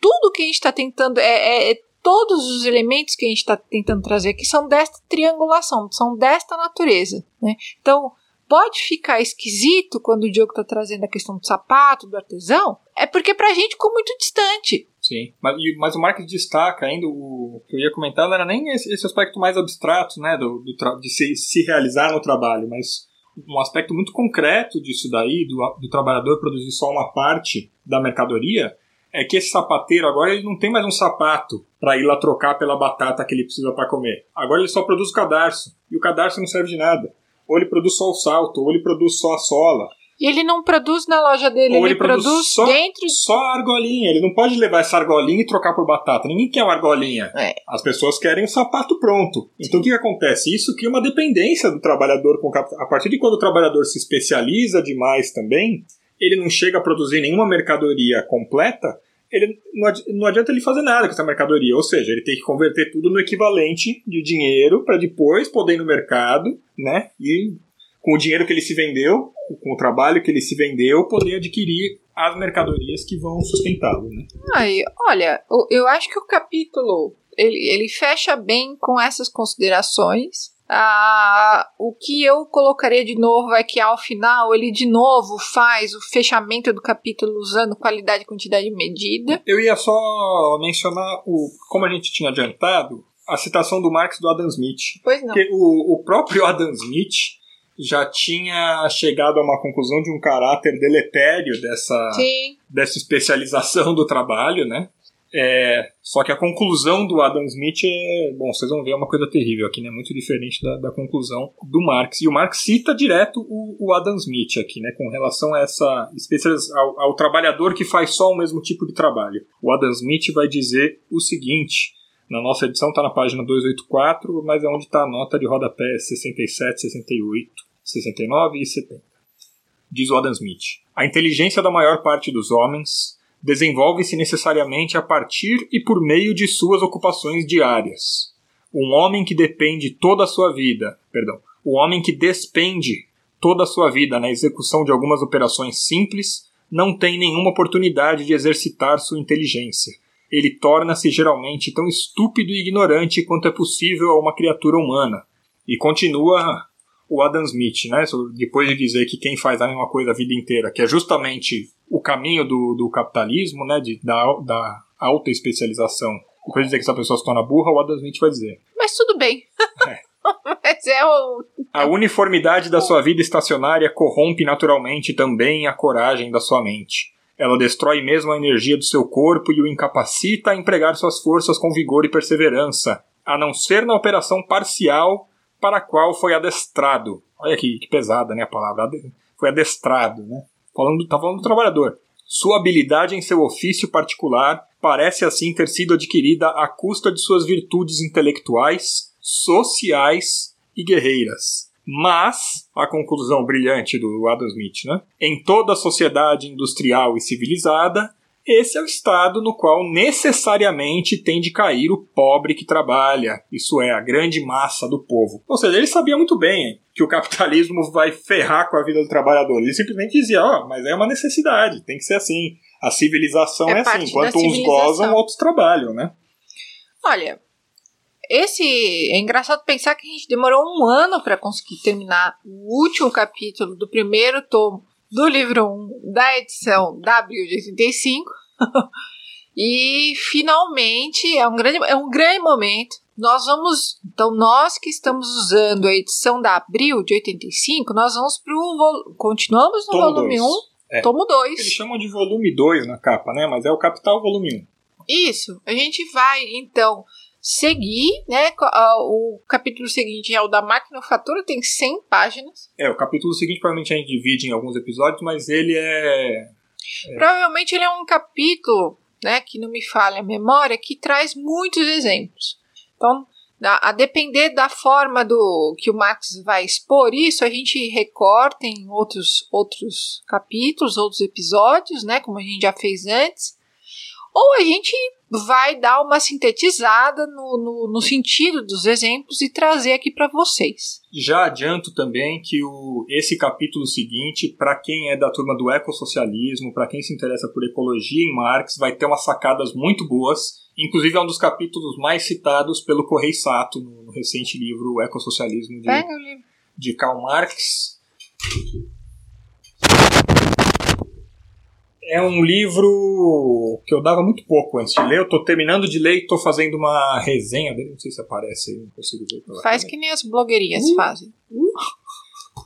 tudo que a gente está tentando é, é, é, todos os elementos que a gente está tentando trazer aqui são desta triangulação, são desta natureza, né? Então, pode ficar esquisito quando o Diogo está trazendo a questão do sapato, do artesão, é porque pra gente ficou muito distante. Sim, mas, mas o Marx destaca ainda, o que eu ia comentar não era nem esse, esse aspecto mais abstrato, né, do, do de se, se realizar no trabalho, mas um aspecto muito concreto disso daí, do, do trabalhador produzir só uma parte da mercadoria, é que esse sapateiro agora ele não tem mais um sapato para ir lá trocar pela batata que ele precisa para comer. Agora ele só produz o cadarço. E o cadarço não serve de nada ou ele produz só o salto, ou ele produz só a sola. E ele não produz na loja dele, ou ele, ele produz, produz só, dentro. Só a argolinha. Ele não pode levar essa argolinha e trocar por batata. Ninguém quer uma argolinha. É. As pessoas querem o um sapato pronto. Então o que, que acontece? Isso cria uma dependência do trabalhador com A partir de quando o trabalhador se especializa demais também, ele não chega a produzir nenhuma mercadoria completa, ele não adianta ele fazer nada com essa mercadoria. Ou seja, ele tem que converter tudo no equivalente de dinheiro para depois poder ir no mercado, né? E com o dinheiro que ele se vendeu, com o trabalho que ele se vendeu, poder adquirir as mercadorias que vão sustentá-lo, né? Olha, eu acho que o capítulo ele, ele fecha bem com essas considerações. Ah, o que eu colocaria de novo é que ao final ele de novo faz o fechamento do capítulo usando qualidade, quantidade e medida. Eu ia só mencionar o, como a gente tinha adiantado, a citação do Marx do Adam Smith. Pois não. Porque o, o próprio Adam Smith já tinha chegado a uma conclusão de um caráter deletério dessa, dessa especialização do trabalho, né? É, só que a conclusão do Adam Smith é. Bom, vocês vão ver, é uma coisa terrível aqui, né? Muito diferente da, da conclusão do Marx. E o Marx cita direto o, o Adam Smith aqui, né? Com relação a essa. Ao, ao trabalhador que faz só o mesmo tipo de trabalho. O Adam Smith vai dizer o seguinte. Na nossa edição está na página 284, mas é onde está a nota de rodapé 67, 68, 69 e 70. Diz o Adam Smith: A inteligência da maior parte dos homens desenvolve-se necessariamente a partir e por meio de suas ocupações diárias. Um homem que depende toda a sua vida, perdão, o homem que despende toda a sua vida na execução de algumas operações simples não tem nenhuma oportunidade de exercitar sua inteligência. Ele torna-se geralmente tão estúpido e ignorante quanto é possível a uma criatura humana. E continua o Adam Smith, né? Depois de dizer que quem faz a mesma coisa a vida inteira, que é justamente o caminho do, do capitalismo, né? De, da, da alta especialização. Depois de dizer que essa pessoa se torna burra, o Adam Smith vai dizer. Mas tudo bem. É. [LAUGHS] Mas é o. A uniformidade da sua vida estacionária corrompe naturalmente também a coragem da sua mente. Ela destrói mesmo a energia do seu corpo e o incapacita a empregar suas forças com vigor e perseverança, a não ser na operação parcial para a qual foi adestrado. Olha que, que pesada, né, a palavra. Foi adestrado, né? Falando, tá falando do trabalhador. Sua habilidade em seu ofício particular parece assim ter sido adquirida à custa de suas virtudes intelectuais, sociais e guerreiras. Mas, a conclusão brilhante do Adam Smith, né? Em toda a sociedade industrial e civilizada, esse é o estado no qual necessariamente tem de cair o pobre que trabalha, isso é, a grande massa do povo. Ou seja, ele sabia muito bem que o capitalismo vai ferrar com a vida do trabalhador. Ele simplesmente dizia, ó, oh, mas é uma necessidade, tem que ser assim. A civilização é, é assim, enquanto uns gozam, outros trabalham, né? Olha, esse é engraçado pensar que a gente demorou um ano para conseguir terminar o último capítulo do primeiro tomo do livro 1 da edição W de 85. [LAUGHS] e finalmente é um grande é um grande momento. Nós vamos, então nós que estamos usando a edição da Abril de 85, nós vamos pro continuamos no tomo volume dois. 1, é. tomo 2. Eles chamam de volume 2 na capa, né? Mas é o Capital volume 1. Isso. A gente vai então seguir, né? O capítulo seguinte é o da maquinofatura, tem 100 páginas. É, o capítulo seguinte provavelmente a gente divide em alguns episódios, mas ele é... é... Provavelmente ele é um capítulo, né, que não me falha a memória, que traz muitos exemplos. Então, a, a depender da forma do que o Max vai expor isso, a gente recorta em outros, outros capítulos, outros episódios, né, como a gente já fez antes, ou a gente vai dar uma sintetizada no, no, no sentido dos exemplos e trazer aqui para vocês. Já adianto também que o, esse capítulo seguinte, para quem é da turma do ecossocialismo, para quem se interessa por ecologia em Marx, vai ter umas sacadas muito boas. Inclusive é um dos capítulos mais citados pelo Correio Sato no, no recente livro O Ecossocialismo de, de Karl Marx é um livro que eu dava muito pouco antes de ler. Eu tô terminando de ler e tô fazendo uma resenha dele. Não sei se aparece aí, não consigo ver. Faz que nem as blogueirinhas uh, fazem. Uh.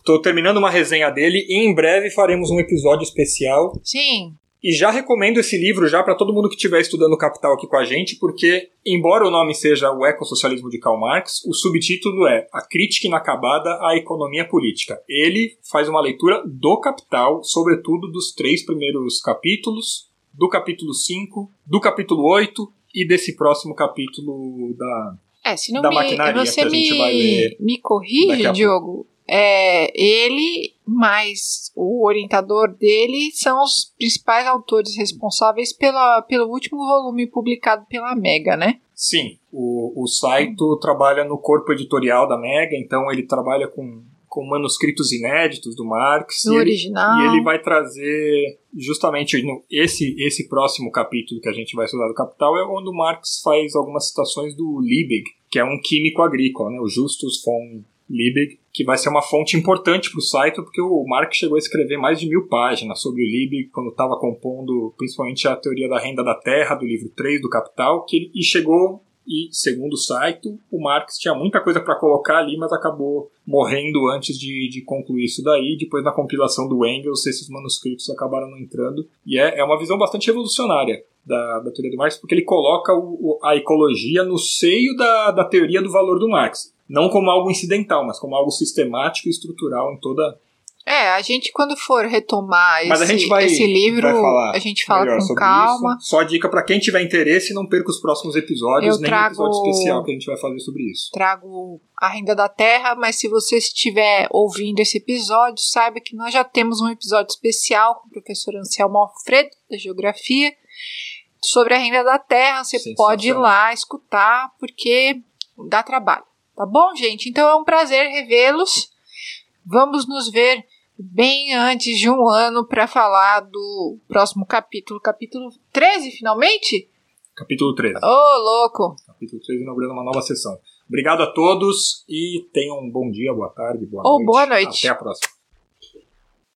Tô terminando uma resenha dele e em breve faremos um episódio especial. Sim. E já recomendo esse livro já para todo mundo que estiver estudando Capital aqui com a gente, porque, embora o nome seja O Ecossocialismo de Karl Marx, o subtítulo é A Crítica Inacabada à Economia Política. Ele faz uma leitura do Capital, sobretudo dos três primeiros capítulos, do capítulo 5, do capítulo 8 e desse próximo capítulo da, é, se não da me, maquinaria você que a gente me, vai ler. Me corrige, Diogo é, ele mais o orientador dele são os principais autores responsáveis pela, pelo último volume publicado pela Mega, né? Sim, o, o Saito trabalha no corpo editorial da Mega, então ele trabalha com, com manuscritos inéditos do Marx. No e original. Ele, e ele vai trazer justamente no, esse, esse próximo capítulo que a gente vai estudar do Capital é onde o Marx faz algumas citações do Liebig, que é um químico agrícola, né? o Justus von Liebig, que vai ser uma fonte importante para o site, porque o Marx chegou a escrever mais de mil páginas sobre o Liebig quando estava compondo principalmente a teoria da renda da terra, do livro 3 do Capital, que e chegou e, segundo o site, o Marx tinha muita coisa para colocar ali, mas acabou morrendo antes de, de concluir isso daí. Depois, na compilação do Engels, esses manuscritos acabaram não entrando. E é, é uma visão bastante revolucionária da, da teoria do Marx, porque ele coloca o, a ecologia no seio da, da teoria do valor do Marx não como algo incidental, mas como algo sistemático e estrutural em toda. É, a gente quando for retomar esse, vai, esse livro, a gente fala com calma. Isso. Só dica para quem tiver interesse, não perca os próximos episódios, Eu nem trago, episódio especial que a gente vai fazer sobre isso. Trago a renda da terra, mas se você estiver ouvindo esse episódio, saiba que nós já temos um episódio especial com o professor Anselmo Alfredo, da Geografia, sobre a renda da terra. Você pode ir lá escutar, porque dá trabalho. Tá bom, gente? Então é um prazer revê-los. Vamos nos ver bem antes de um ano para falar do próximo capítulo, capítulo 13, finalmente? Capítulo 13. Ô, oh, louco! Capítulo 13 inaugurando uma nova sessão. Obrigado a todos e tenham um bom dia, boa tarde, boa Ou noite. boa noite. Até a próxima.